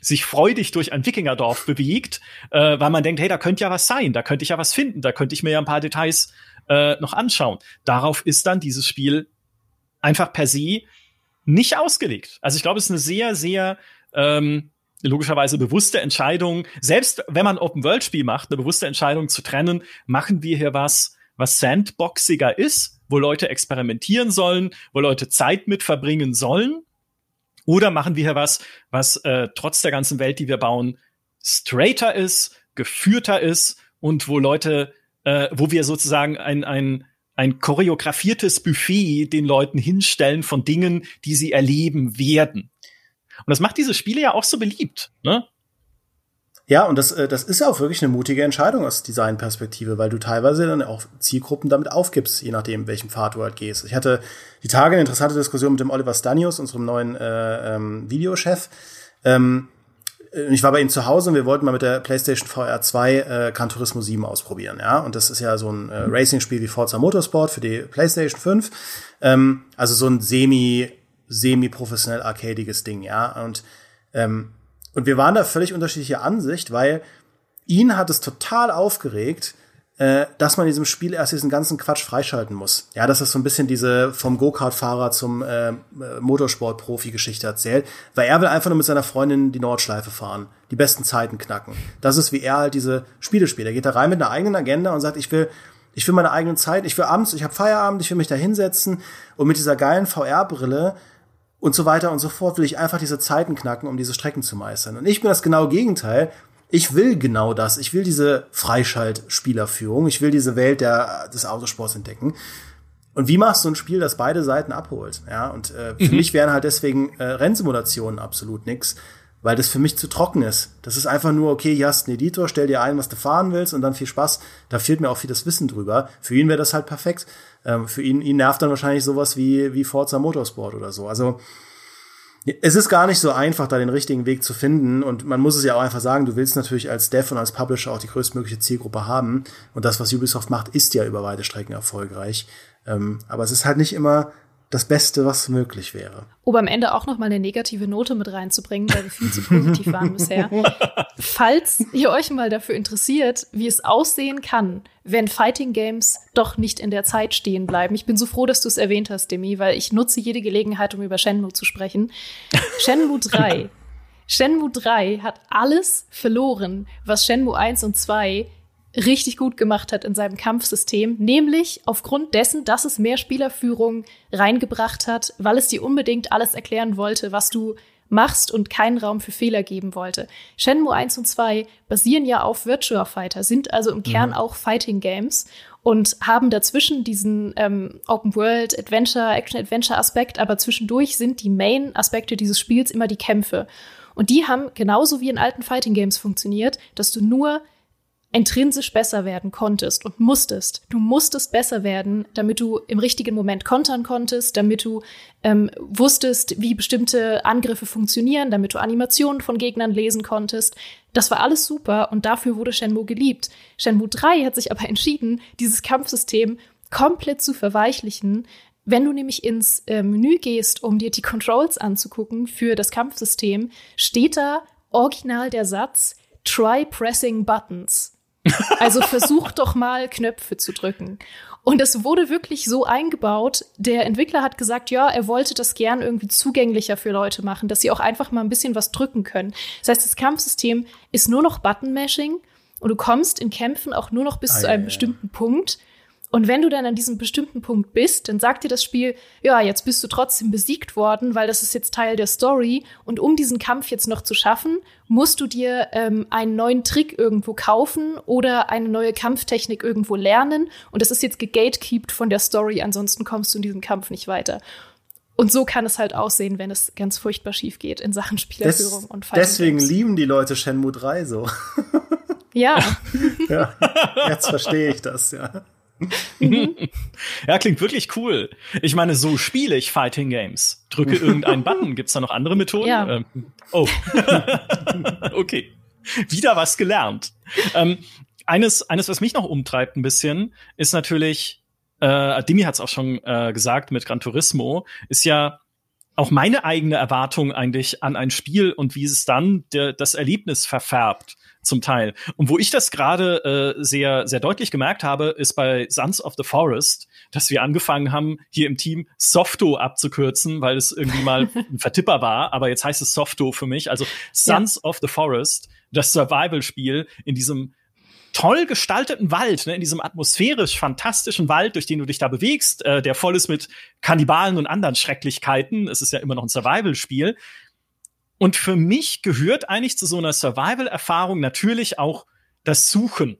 sich freudig durch ein Wikingerdorf bewegt, äh, weil man denkt, hey, da könnte ja was sein, da könnte ich ja was finden, da könnte ich mir ja ein paar Details äh, noch anschauen. Darauf ist dann dieses Spiel einfach per se nicht ausgelegt. Also ich glaube, es ist eine sehr, sehr ähm, logischerweise bewusste Entscheidung, selbst wenn man Open-World-Spiel macht, eine bewusste Entscheidung zu trennen, machen wir hier was, was sandboxiger ist, wo Leute experimentieren sollen, wo Leute Zeit mit verbringen sollen, oder machen wir hier was, was äh, trotz der ganzen Welt, die wir bauen, straighter ist, geführter ist und wo Leute, äh, wo wir sozusagen ein, ein, ein choreografiertes Buffet den Leuten hinstellen von Dingen, die sie erleben werden. Und das macht diese Spiele ja auch so beliebt, ne? Ja, und das, äh, das ist ja auch wirklich eine mutige Entscheidung aus Designperspektive, weil du teilweise dann auch Zielgruppen damit aufgibst, je nachdem, welchem Pfad du halt gehst. Ich hatte die Tage eine interessante Diskussion mit dem Oliver Stanius, unserem neuen äh, ähm, Videochef. Ähm, ich war bei ihm zu Hause und wir wollten mal mit der PlayStation VR 2 äh, Gran Turismo 7 ausprobieren, ja. Und das ist ja so ein äh, Racing-Spiel wie Forza Motorsport für die PlayStation 5. Ähm, also so ein semi semi-professionell arcadiges Ding, ja. Und, ähm, und wir waren da völlig unterschiedlicher Ansicht, weil ihn hat es total aufgeregt, äh, dass man in diesem Spiel erst diesen ganzen Quatsch freischalten muss. Ja, dass das so ein bisschen diese vom Go-Kart-Fahrer zum äh, Motorsport-Profi-Geschichte erzählt, weil er will einfach nur mit seiner Freundin die Nordschleife fahren, die besten Zeiten knacken. Das ist, wie er halt diese Spiele spielt. Er geht da rein mit einer eigenen Agenda und sagt, ich will ich will meine eigene Zeit, ich will abends, ich habe Feierabend, ich will mich da hinsetzen und mit dieser geilen VR-Brille und so weiter und so fort will ich einfach diese Zeiten knacken, um diese Strecken zu meistern. Und ich bin das genaue Gegenteil. Ich will genau das. Ich will diese Freischalt-Spielerführung. Ich will diese Welt der, des Autosports entdecken. Und wie machst du ein Spiel, das beide Seiten abholt? Ja, und äh, für mhm. mich wären halt deswegen äh, Rennsimulationen absolut nix, weil das für mich zu trocken ist. Das ist einfach nur, okay, hier hast einen Editor, stell dir ein, was du fahren willst und dann viel Spaß. Da fehlt mir auch viel das Wissen drüber. Für ihn wäre das halt perfekt. Ähm, für ihn, ihn nervt dann wahrscheinlich sowas wie, wie Forza Motorsport oder so. Also Es ist gar nicht so einfach, da den richtigen Weg zu finden. Und man muss es ja auch einfach sagen, du willst natürlich als Dev und als Publisher auch die größtmögliche Zielgruppe haben. Und das, was Ubisoft macht, ist ja über weite Strecken erfolgreich. Ähm, aber es ist halt nicht immer das Beste, was möglich wäre. Um am Ende auch noch mal eine negative Note mit reinzubringen, weil wir viel zu positiv waren bisher. Falls ihr euch mal dafür interessiert, wie es aussehen kann, wenn Fighting Games doch nicht in der Zeit stehen bleiben. Ich bin so froh, dass du es erwähnt hast, Demi, weil ich nutze jede Gelegenheit, um über Shenmue zu sprechen. Shenmue 3. Shenmue 3 hat alles verloren, was Shenmue 1 und 2 richtig gut gemacht hat in seinem Kampfsystem, nämlich aufgrund dessen, dass es mehr Spielerführung reingebracht hat, weil es dir unbedingt alles erklären wollte, was du machst und keinen Raum für Fehler geben wollte. Shenmue 1 und 2 basieren ja auf Virtua Fighter, sind also im Kern mhm. auch Fighting Games und haben dazwischen diesen ähm, Open World Adventure, Action Adventure Aspekt, aber zwischendurch sind die Main Aspekte dieses Spiels immer die Kämpfe. Und die haben genauso wie in alten Fighting Games funktioniert, dass du nur intrinsisch besser werden konntest und musstest. Du musstest besser werden, damit du im richtigen Moment kontern konntest, damit du ähm, wusstest, wie bestimmte Angriffe funktionieren, damit du Animationen von Gegnern lesen konntest. Das war alles super und dafür wurde Shenmue geliebt. Shenmue 3 hat sich aber entschieden, dieses Kampfsystem komplett zu verweichlichen. Wenn du nämlich ins äh, Menü gehst, um dir die Controls anzugucken für das Kampfsystem, steht da original der Satz, Try pressing buttons. Also versuch doch mal Knöpfe zu drücken. Und es wurde wirklich so eingebaut. Der Entwickler hat gesagt, ja, er wollte das gern irgendwie zugänglicher für Leute machen, dass sie auch einfach mal ein bisschen was drücken können. Das heißt, das Kampfsystem ist nur noch Button-Mashing und du kommst in Kämpfen auch nur noch bis ah, zu einem ja, bestimmten ja. Punkt. Und wenn du dann an diesem bestimmten Punkt bist, dann sagt dir das Spiel, ja, jetzt bist du trotzdem besiegt worden, weil das ist jetzt Teil der Story. Und um diesen Kampf jetzt noch zu schaffen, musst du dir ähm, einen neuen Trick irgendwo kaufen oder eine neue Kampftechnik irgendwo lernen. Und das ist jetzt gegatekeept von der Story, ansonsten kommst du in diesem Kampf nicht weiter. Und so kann es halt aussehen, wenn es ganz furchtbar schief geht in Sachen Spielerführung Des, und Fighting Deswegen Games. lieben die Leute Shenmue 3 so. Ja. ja. Jetzt verstehe ich das, ja. Ja, klingt wirklich cool. Ich meine, so spiele ich Fighting Games. Drücke irgendeinen Button. Gibt's da noch andere Methoden? Ja. Ähm, oh. okay. Wieder was gelernt. Ähm, eines, eines, was mich noch umtreibt ein bisschen, ist natürlich, äh, Dimi hat es auch schon äh, gesagt mit Gran Turismo, ist ja auch meine eigene Erwartung eigentlich an ein Spiel und wie es dann der, das Erlebnis verfärbt zum Teil. Und wo ich das gerade äh, sehr, sehr deutlich gemerkt habe, ist bei Sons of the Forest, dass wir angefangen haben, hier im Team Softo abzukürzen, weil es irgendwie mal ein Vertipper war, aber jetzt heißt es Softo für mich. Also Sons ja. of the Forest, das Survival-Spiel in diesem toll gestalteten Wald, ne, in diesem atmosphärisch fantastischen Wald, durch den du dich da bewegst, äh, der voll ist mit Kannibalen und anderen Schrecklichkeiten. Es ist ja immer noch ein Survival-Spiel. Und für mich gehört eigentlich zu so einer Survival-Erfahrung natürlich auch das Suchen.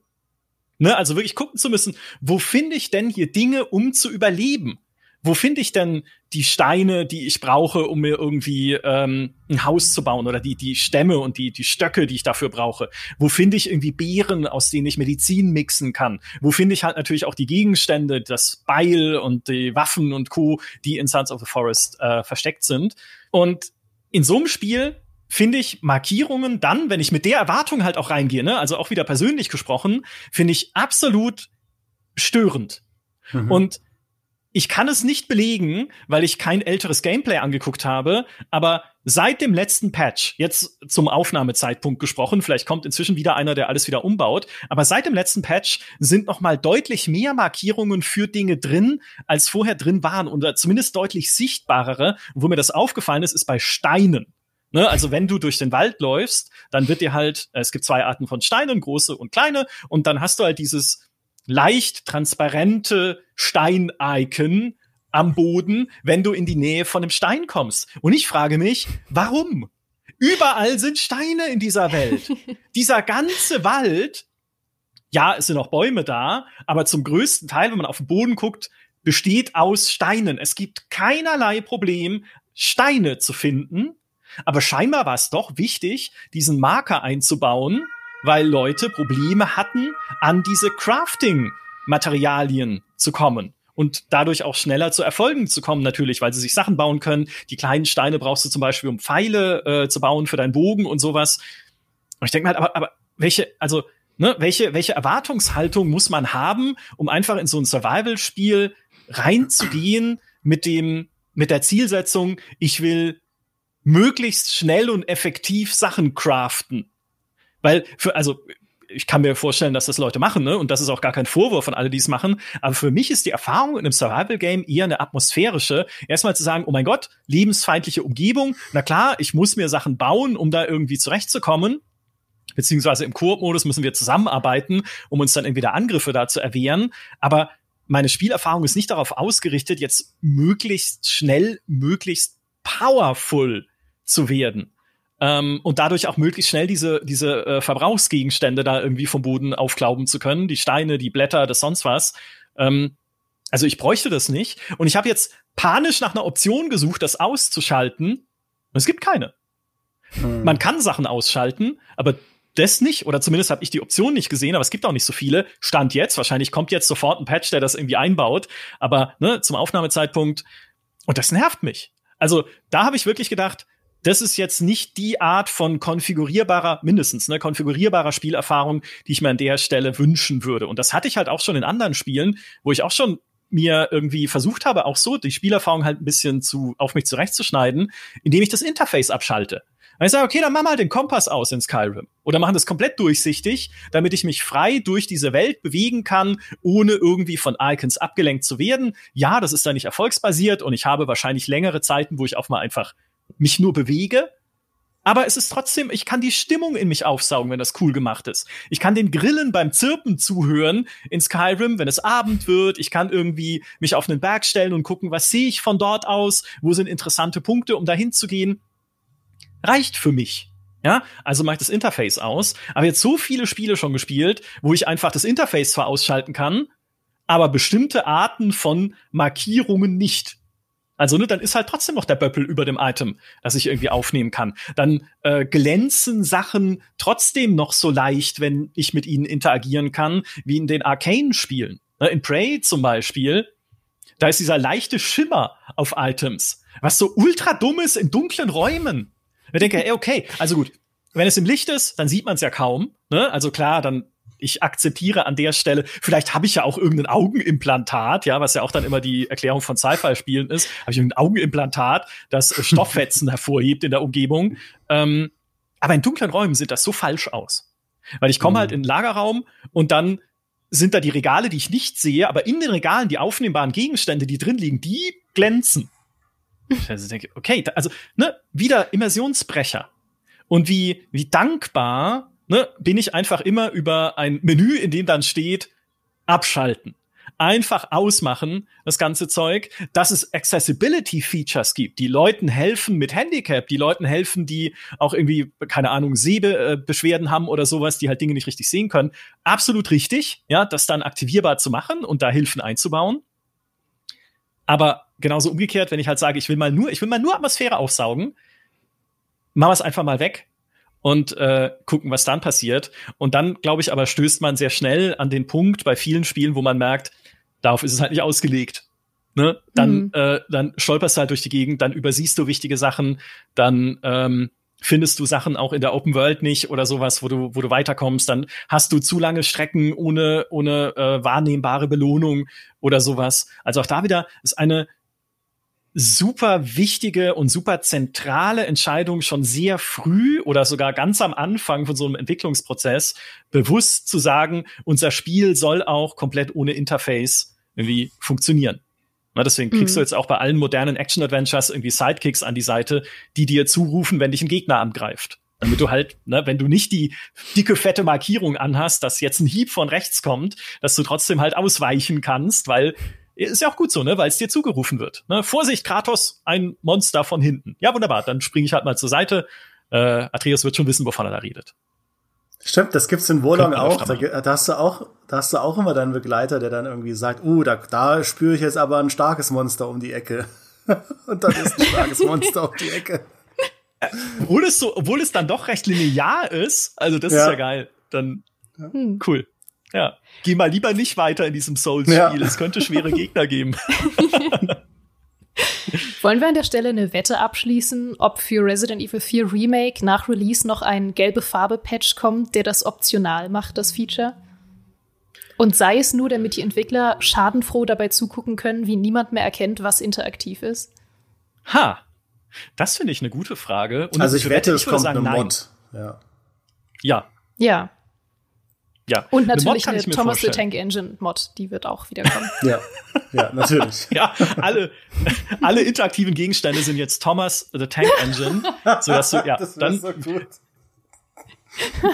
Ne, also wirklich gucken zu müssen, wo finde ich denn hier Dinge, um zu überleben? Wo finde ich denn die Steine, die ich brauche, um mir irgendwie ähm, ein Haus zu bauen oder die, die Stämme und die, die Stöcke, die ich dafür brauche? Wo finde ich irgendwie Beeren, aus denen ich Medizin mixen kann? Wo finde ich halt natürlich auch die Gegenstände, das Beil und die Waffen und Co., die in Sons of the Forest äh, versteckt sind? Und in so einem Spiel finde ich Markierungen dann, wenn ich mit der Erwartung halt auch reingehe, ne, also auch wieder persönlich gesprochen, finde ich absolut störend. Mhm. Und ich kann es nicht belegen, weil ich kein älteres Gameplay angeguckt habe, aber seit dem letzten Patch, jetzt zum Aufnahmezeitpunkt gesprochen, vielleicht kommt inzwischen wieder einer, der alles wieder umbaut, aber seit dem letzten Patch sind noch mal deutlich mehr Markierungen für Dinge drin, als vorher drin waren oder zumindest deutlich sichtbarere. Wo mir das aufgefallen ist, ist bei Steinen. Ne, also wenn du durch den Wald läufst, dann wird dir halt, es gibt zwei Arten von Steinen, große und kleine, und dann hast du halt dieses leicht transparente Stein-Icon am Boden, wenn du in die Nähe von einem Stein kommst. Und ich frage mich, warum? Überall sind Steine in dieser Welt. Dieser ganze Wald, ja, es sind auch Bäume da, aber zum größten Teil, wenn man auf den Boden guckt, besteht aus Steinen. Es gibt keinerlei Problem, Steine zu finden. Aber scheinbar war es doch wichtig, diesen Marker einzubauen, weil Leute Probleme hatten, an diese Crafting-Materialien zu kommen. und dadurch auch schneller zu Erfolgen zu kommen, natürlich, weil sie sich Sachen bauen können. Die kleinen Steine brauchst du zum Beispiel, um Pfeile äh, zu bauen für deinen Bogen und sowas. Und ich denke mir halt, aber, aber welche, also, ne, welche, welche Erwartungshaltung muss man haben, um einfach in so ein Survival-Spiel reinzugehen mit dem, mit der Zielsetzung, ich will möglichst schnell und effektiv Sachen craften. Weil für, also ich kann mir vorstellen, dass das Leute machen, ne? Und das ist auch gar kein Vorwurf von alle, die es machen. Aber für mich ist die Erfahrung in einem Survival-Game eher eine atmosphärische. Erstmal zu sagen, oh mein Gott, lebensfeindliche Umgebung. Na klar, ich muss mir Sachen bauen, um da irgendwie zurechtzukommen. Beziehungsweise im Koop-Modus müssen wir zusammenarbeiten, um uns dann entweder Angriffe da zu erwehren. Aber meine Spielerfahrung ist nicht darauf ausgerichtet, jetzt möglichst schnell, möglichst powerful zu werden ähm, und dadurch auch möglichst schnell diese, diese äh, Verbrauchsgegenstände da irgendwie vom Boden aufklauben zu können, die Steine, die Blätter, das sonst was. Ähm, also ich bräuchte das nicht. Und ich habe jetzt panisch nach einer Option gesucht, das auszuschalten. Und es gibt keine. Hm. Man kann Sachen ausschalten, aber das nicht, oder zumindest habe ich die Option nicht gesehen, aber es gibt auch nicht so viele. Stand jetzt, wahrscheinlich kommt jetzt sofort ein Patch, der das irgendwie einbaut, aber ne, zum Aufnahmezeitpunkt, und das nervt mich. Also da habe ich wirklich gedacht, das ist jetzt nicht die Art von konfigurierbarer, mindestens, ne, konfigurierbarer Spielerfahrung, die ich mir an der Stelle wünschen würde. Und das hatte ich halt auch schon in anderen Spielen, wo ich auch schon mir irgendwie versucht habe, auch so die Spielerfahrung halt ein bisschen zu, auf mich zurechtzuschneiden, indem ich das Interface abschalte. Und ich sage, okay, dann mach mal den Kompass aus in Skyrim. Oder machen das komplett durchsichtig, damit ich mich frei durch diese Welt bewegen kann, ohne irgendwie von Icons abgelenkt zu werden. Ja, das ist da nicht erfolgsbasiert und ich habe wahrscheinlich längere Zeiten, wo ich auch mal einfach mich nur bewege. Aber es ist trotzdem, ich kann die Stimmung in mich aufsaugen, wenn das cool gemacht ist. Ich kann den Grillen beim Zirpen zuhören in Skyrim, wenn es Abend wird. Ich kann irgendwie mich auf einen Berg stellen und gucken, was sehe ich von dort aus? Wo sind interessante Punkte, um dahin zu gehen? Reicht für mich. Ja, also mache ich das Interface aus. Aber jetzt so viele Spiele schon gespielt, wo ich einfach das Interface zwar ausschalten kann, aber bestimmte Arten von Markierungen nicht. Also, ne, dann ist halt trotzdem noch der Böppel über dem Item, das ich irgendwie aufnehmen kann. Dann äh, glänzen Sachen trotzdem noch so leicht, wenn ich mit ihnen interagieren kann, wie in den Arcane-Spielen. Ne, in Prey zum Beispiel, da ist dieser leichte Schimmer auf Items, was so ultra dumm ist in dunklen Räumen. Ich denke, ey, okay, also gut, wenn es im Licht ist, dann sieht man es ja kaum. Ne? Also klar, dann ich akzeptiere an der Stelle, vielleicht habe ich ja auch irgendein Augenimplantat, ja, was ja auch dann immer die Erklärung von Sci-Fi-Spielen ist, habe ich irgendein Augenimplantat, das Stofffetzen hervorhebt in der Umgebung. Ähm, aber in dunklen Räumen sieht das so falsch aus. Weil ich komme mhm. halt in den Lagerraum und dann sind da die Regale, die ich nicht sehe, aber in den Regalen die aufnehmbaren Gegenstände, die drin liegen, die glänzen. Also denke, okay, also ne, wieder Immersionsbrecher. Und wie, wie dankbar ne, bin ich einfach immer über ein Menü, in dem dann steht, abschalten. Einfach ausmachen, das ganze Zeug, dass es Accessibility-Features gibt, die Leuten helfen mit Handicap, die Leuten helfen, die auch irgendwie, keine Ahnung, Sehbeschwerden haben oder sowas, die halt Dinge nicht richtig sehen können. Absolut richtig, ja, das dann aktivierbar zu machen und da Hilfen einzubauen. Aber genauso umgekehrt, wenn ich halt sage, ich will mal nur, ich will mal nur Atmosphäre aufsaugen, wir es einfach mal weg und äh, gucken, was dann passiert. Und dann, glaube ich, aber stößt man sehr schnell an den Punkt bei vielen Spielen, wo man merkt, darauf ist es halt nicht ausgelegt. Ne? Dann, mhm. äh, dann stolperst du halt durch die Gegend, dann übersiehst du wichtige Sachen, dann ähm, findest du Sachen auch in der Open World nicht oder sowas, wo du, wo du weiterkommst, dann hast du zu lange Strecken ohne, ohne äh, wahrnehmbare Belohnung oder sowas. Also auch da wieder ist eine super wichtige und super zentrale Entscheidung schon sehr früh oder sogar ganz am Anfang von so einem Entwicklungsprozess bewusst zu sagen, unser Spiel soll auch komplett ohne Interface irgendwie funktionieren. Na, deswegen kriegst mhm. du jetzt auch bei allen modernen Action-Adventures irgendwie Sidekicks an die Seite, die dir zurufen, wenn dich ein Gegner angreift. Damit du halt, ne, wenn du nicht die dicke, fette Markierung anhast, dass jetzt ein Hieb von rechts kommt, dass du trotzdem halt ausweichen kannst, weil ist ja auch gut so, ne, weil es dir zugerufen wird. Ne? Vorsicht, Kratos, ein Monster von hinten. Ja, wunderbar, dann springe ich halt mal zur Seite. Äh, Atreus wird schon wissen, wovon er da redet. Stimmt, das gibt's in Wolong auch. Da, da, hast du auch. da hast du auch immer deinen Begleiter, der dann irgendwie sagt, uh, da, da spüre ich jetzt aber ein starkes Monster um die Ecke. Und dann ist ein starkes Monster um die Ecke. Obwohl es so, obwohl es dann doch recht linear ist, also das ja. ist ja geil. Dann cool. Ja, geh mal lieber nicht weiter in diesem Souls-Spiel. Ja. Es könnte schwere Gegner geben. Wollen wir an der Stelle eine Wette abschließen, ob für Resident Evil 4 Remake nach Release noch ein gelbe Farbe-Patch kommt, der das optional macht, das Feature? Und sei es nur, damit die Entwickler schadenfroh dabei zugucken können, wie niemand mehr erkennt, was interaktiv ist? Ha, das finde ich eine gute Frage. Und also ich wette, es kommt sagen, eine Mod. Ja. Ja. Ja. Ja. Und natürlich eine, eine Thomas the Tank Engine Mod, die wird auch wieder kommen. ja. Ja, natürlich. ja, alle, alle interaktiven Gegenstände sind jetzt Thomas the Tank Engine, sodass du, ja, das dann. So gut.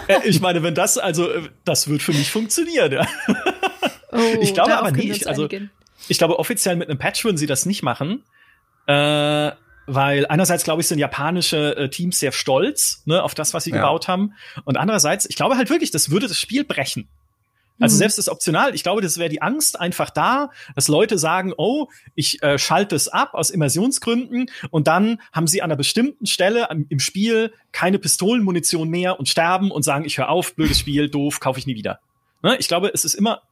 Äh, ich meine, wenn das, also, äh, das wird für mich funktionieren, ja. Oh, ich glaube aber nicht, also, ich glaube, offiziell mit einem Patch würden sie das nicht machen, äh, weil einerseits, glaube ich, sind japanische äh, Teams sehr stolz ne, auf das, was sie ja. gebaut haben. Und andererseits, ich glaube halt wirklich, das würde das Spiel brechen. Also mhm. selbst das optional, ich glaube, das wäre die Angst einfach da, dass Leute sagen, oh, ich äh, schalte es ab aus Immersionsgründen und dann haben sie an einer bestimmten Stelle am, im Spiel keine Pistolenmunition mehr und sterben und sagen, ich höre auf, blödes Spiel, doof, kaufe ich nie wieder. Ne? Ich glaube, es ist immer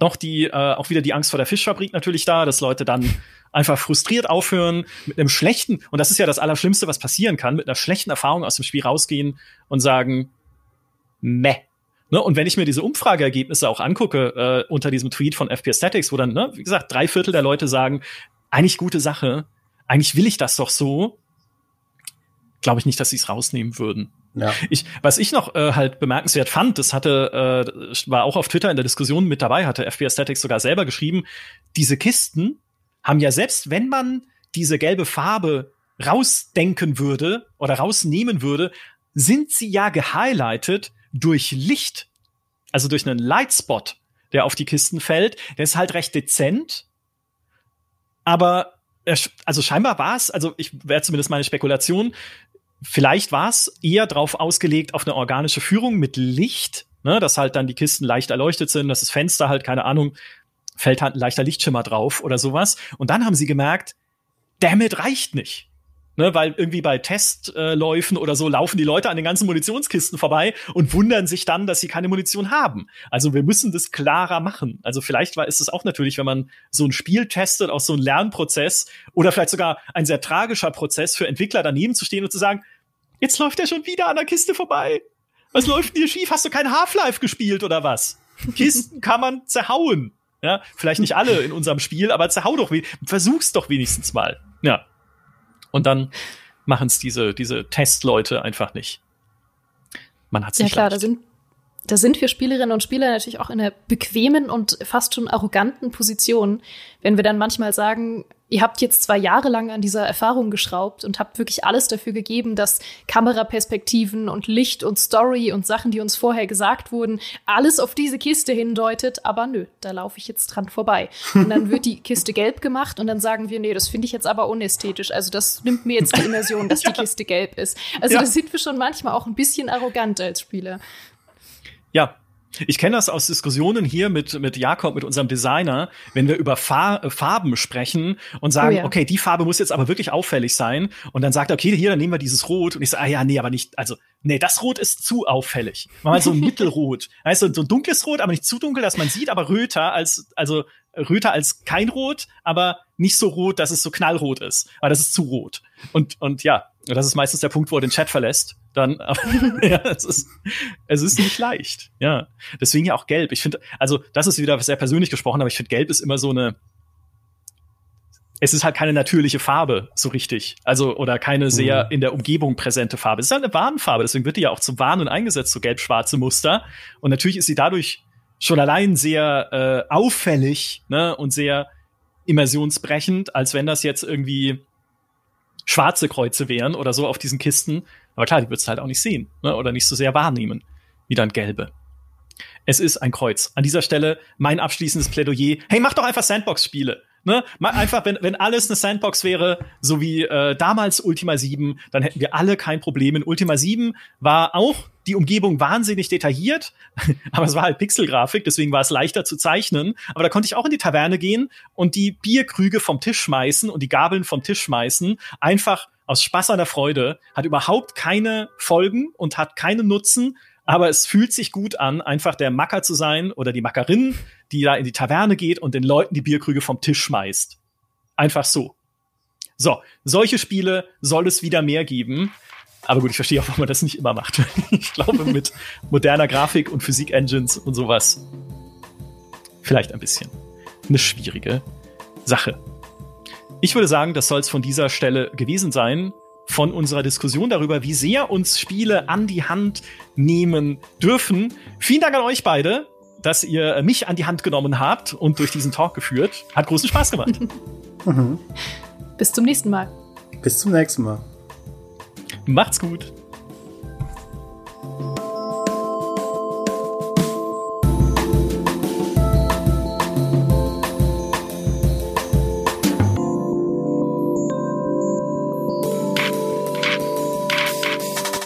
noch die, äh, auch wieder die Angst vor der Fischfabrik natürlich da, dass Leute dann einfach frustriert aufhören, mit einem schlechten, und das ist ja das Allerschlimmste, was passieren kann, mit einer schlechten Erfahrung aus dem Spiel rausgehen und sagen, meh. Ne, und wenn ich mir diese Umfrageergebnisse auch angucke, äh, unter diesem Tweet von FPS Statics, wo dann, ne, wie gesagt, drei Viertel der Leute sagen, eigentlich gute Sache, eigentlich will ich das doch so, glaube ich nicht, dass sie es rausnehmen würden. Ja. Ich, was ich noch äh, halt bemerkenswert fand, das hatte, äh, war auch auf Twitter in der Diskussion mit dabei, hatte FPS Statics sogar selber geschrieben, diese Kisten haben ja selbst, wenn man diese gelbe Farbe rausdenken würde oder rausnehmen würde, sind sie ja gehighlightet durch Licht, also durch einen Lightspot, der auf die Kisten fällt. Der ist halt recht dezent, aber also scheinbar war es, also ich wäre zumindest meine Spekulation, vielleicht war es eher drauf ausgelegt auf eine organische Führung mit Licht, ne, dass halt dann die Kisten leicht erleuchtet sind, dass das Fenster halt, keine Ahnung, fällt halt ein leichter Lichtschimmer drauf oder sowas. Und dann haben sie gemerkt, damit reicht nicht. Ne, weil irgendwie bei Testläufen äh, oder so laufen die Leute an den ganzen Munitionskisten vorbei und wundern sich dann, dass sie keine Munition haben. Also wir müssen das klarer machen. Also vielleicht war, ist es auch natürlich, wenn man so ein Spiel testet, auch so ein Lernprozess oder vielleicht sogar ein sehr tragischer Prozess für Entwickler daneben zu stehen und zu sagen, jetzt läuft er schon wieder an der Kiste vorbei. Was läuft denn hier schief? Hast du kein Half-Life gespielt oder was? Kisten kann man zerhauen. Ja, vielleicht nicht alle in unserem Spiel, aber zerhau doch, versuch's doch wenigstens mal. Ja. Und dann machen es diese, diese Testleute einfach nicht. Man hat's ja, nicht klar, leicht. da sind da sind wir Spielerinnen und Spieler natürlich auch in einer bequemen und fast schon arroganten Position, wenn wir dann manchmal sagen, ihr habt jetzt zwei Jahre lang an dieser Erfahrung geschraubt und habt wirklich alles dafür gegeben, dass Kameraperspektiven und Licht und Story und Sachen, die uns vorher gesagt wurden, alles auf diese Kiste hindeutet, aber nö, da laufe ich jetzt dran vorbei. Und dann wird die Kiste gelb gemacht und dann sagen wir, nee, das finde ich jetzt aber unästhetisch. Also das nimmt mir jetzt die Immersion, dass die Kiste gelb ist. Also ja. da sind wir schon manchmal auch ein bisschen arrogant als Spieler. Ja, ich kenne das aus Diskussionen hier mit, mit Jakob, mit unserem Designer, wenn wir über Far Farben sprechen und sagen, oh ja. okay, die Farbe muss jetzt aber wirklich auffällig sein. Und dann sagt er, okay, hier, dann nehmen wir dieses Rot. Und ich sage, ah ja, nee, aber nicht, also, nee, das Rot ist zu auffällig. Mal so ein Mittelrot. Weißt so ein dunkles Rot, aber nicht zu dunkel, dass man sieht, aber röter als, also röter als kein Rot, aber nicht so rot, dass es so knallrot ist. Aber das ist zu rot. Und, und ja, das ist meistens der Punkt, wo er den Chat verlässt. Dann, ja, es ist, es ist nicht leicht. Ja. Deswegen ja auch gelb. Ich finde, also, das ist wieder sehr persönlich gesprochen, aber ich finde, gelb ist immer so eine, es ist halt keine natürliche Farbe, so richtig. Also, oder keine sehr mhm. in der Umgebung präsente Farbe. Es ist halt eine Warnfarbe, deswegen wird die ja auch zum Warnen eingesetzt, so gelb-schwarze Muster. Und natürlich ist sie dadurch schon allein sehr äh, auffällig ne, und sehr immersionsbrechend, als wenn das jetzt irgendwie schwarze Kreuze wären oder so auf diesen Kisten. Aber klar, die würdest du halt auch nicht sehen ne, oder nicht so sehr wahrnehmen wie dann gelbe. Es ist ein Kreuz. An dieser Stelle mein abschließendes Plädoyer. Hey, mach doch einfach Sandbox-Spiele. Ne? Einfach, wenn, wenn alles eine Sandbox wäre, so wie äh, damals Ultima 7, dann hätten wir alle kein Problem. In Ultima 7 war auch die Umgebung wahnsinnig detailliert, aber es war halt Pixelgrafik, deswegen war es leichter zu zeichnen. Aber da konnte ich auch in die Taverne gehen und die Bierkrüge vom Tisch schmeißen und die Gabeln vom Tisch schmeißen, einfach aus Spaß an der Freude, hat überhaupt keine Folgen und hat keinen Nutzen, aber es fühlt sich gut an, einfach der Macker zu sein oder die Mackerin, die da in die Taverne geht und den Leuten die Bierkrüge vom Tisch schmeißt. Einfach so. So, solche Spiele soll es wieder mehr geben. Aber gut, ich verstehe auch, warum man das nicht immer macht. ich glaube, mit moderner Grafik und Physik-Engines und sowas vielleicht ein bisschen eine schwierige Sache. Ich würde sagen, das soll es von dieser Stelle gewesen sein von unserer Diskussion darüber, wie sehr uns Spiele an die Hand nehmen dürfen. Vielen Dank an euch beide, dass ihr mich an die Hand genommen habt und durch diesen Talk geführt. Hat großen Spaß gemacht. Bis zum nächsten Mal. Bis zum nächsten Mal. Macht's gut.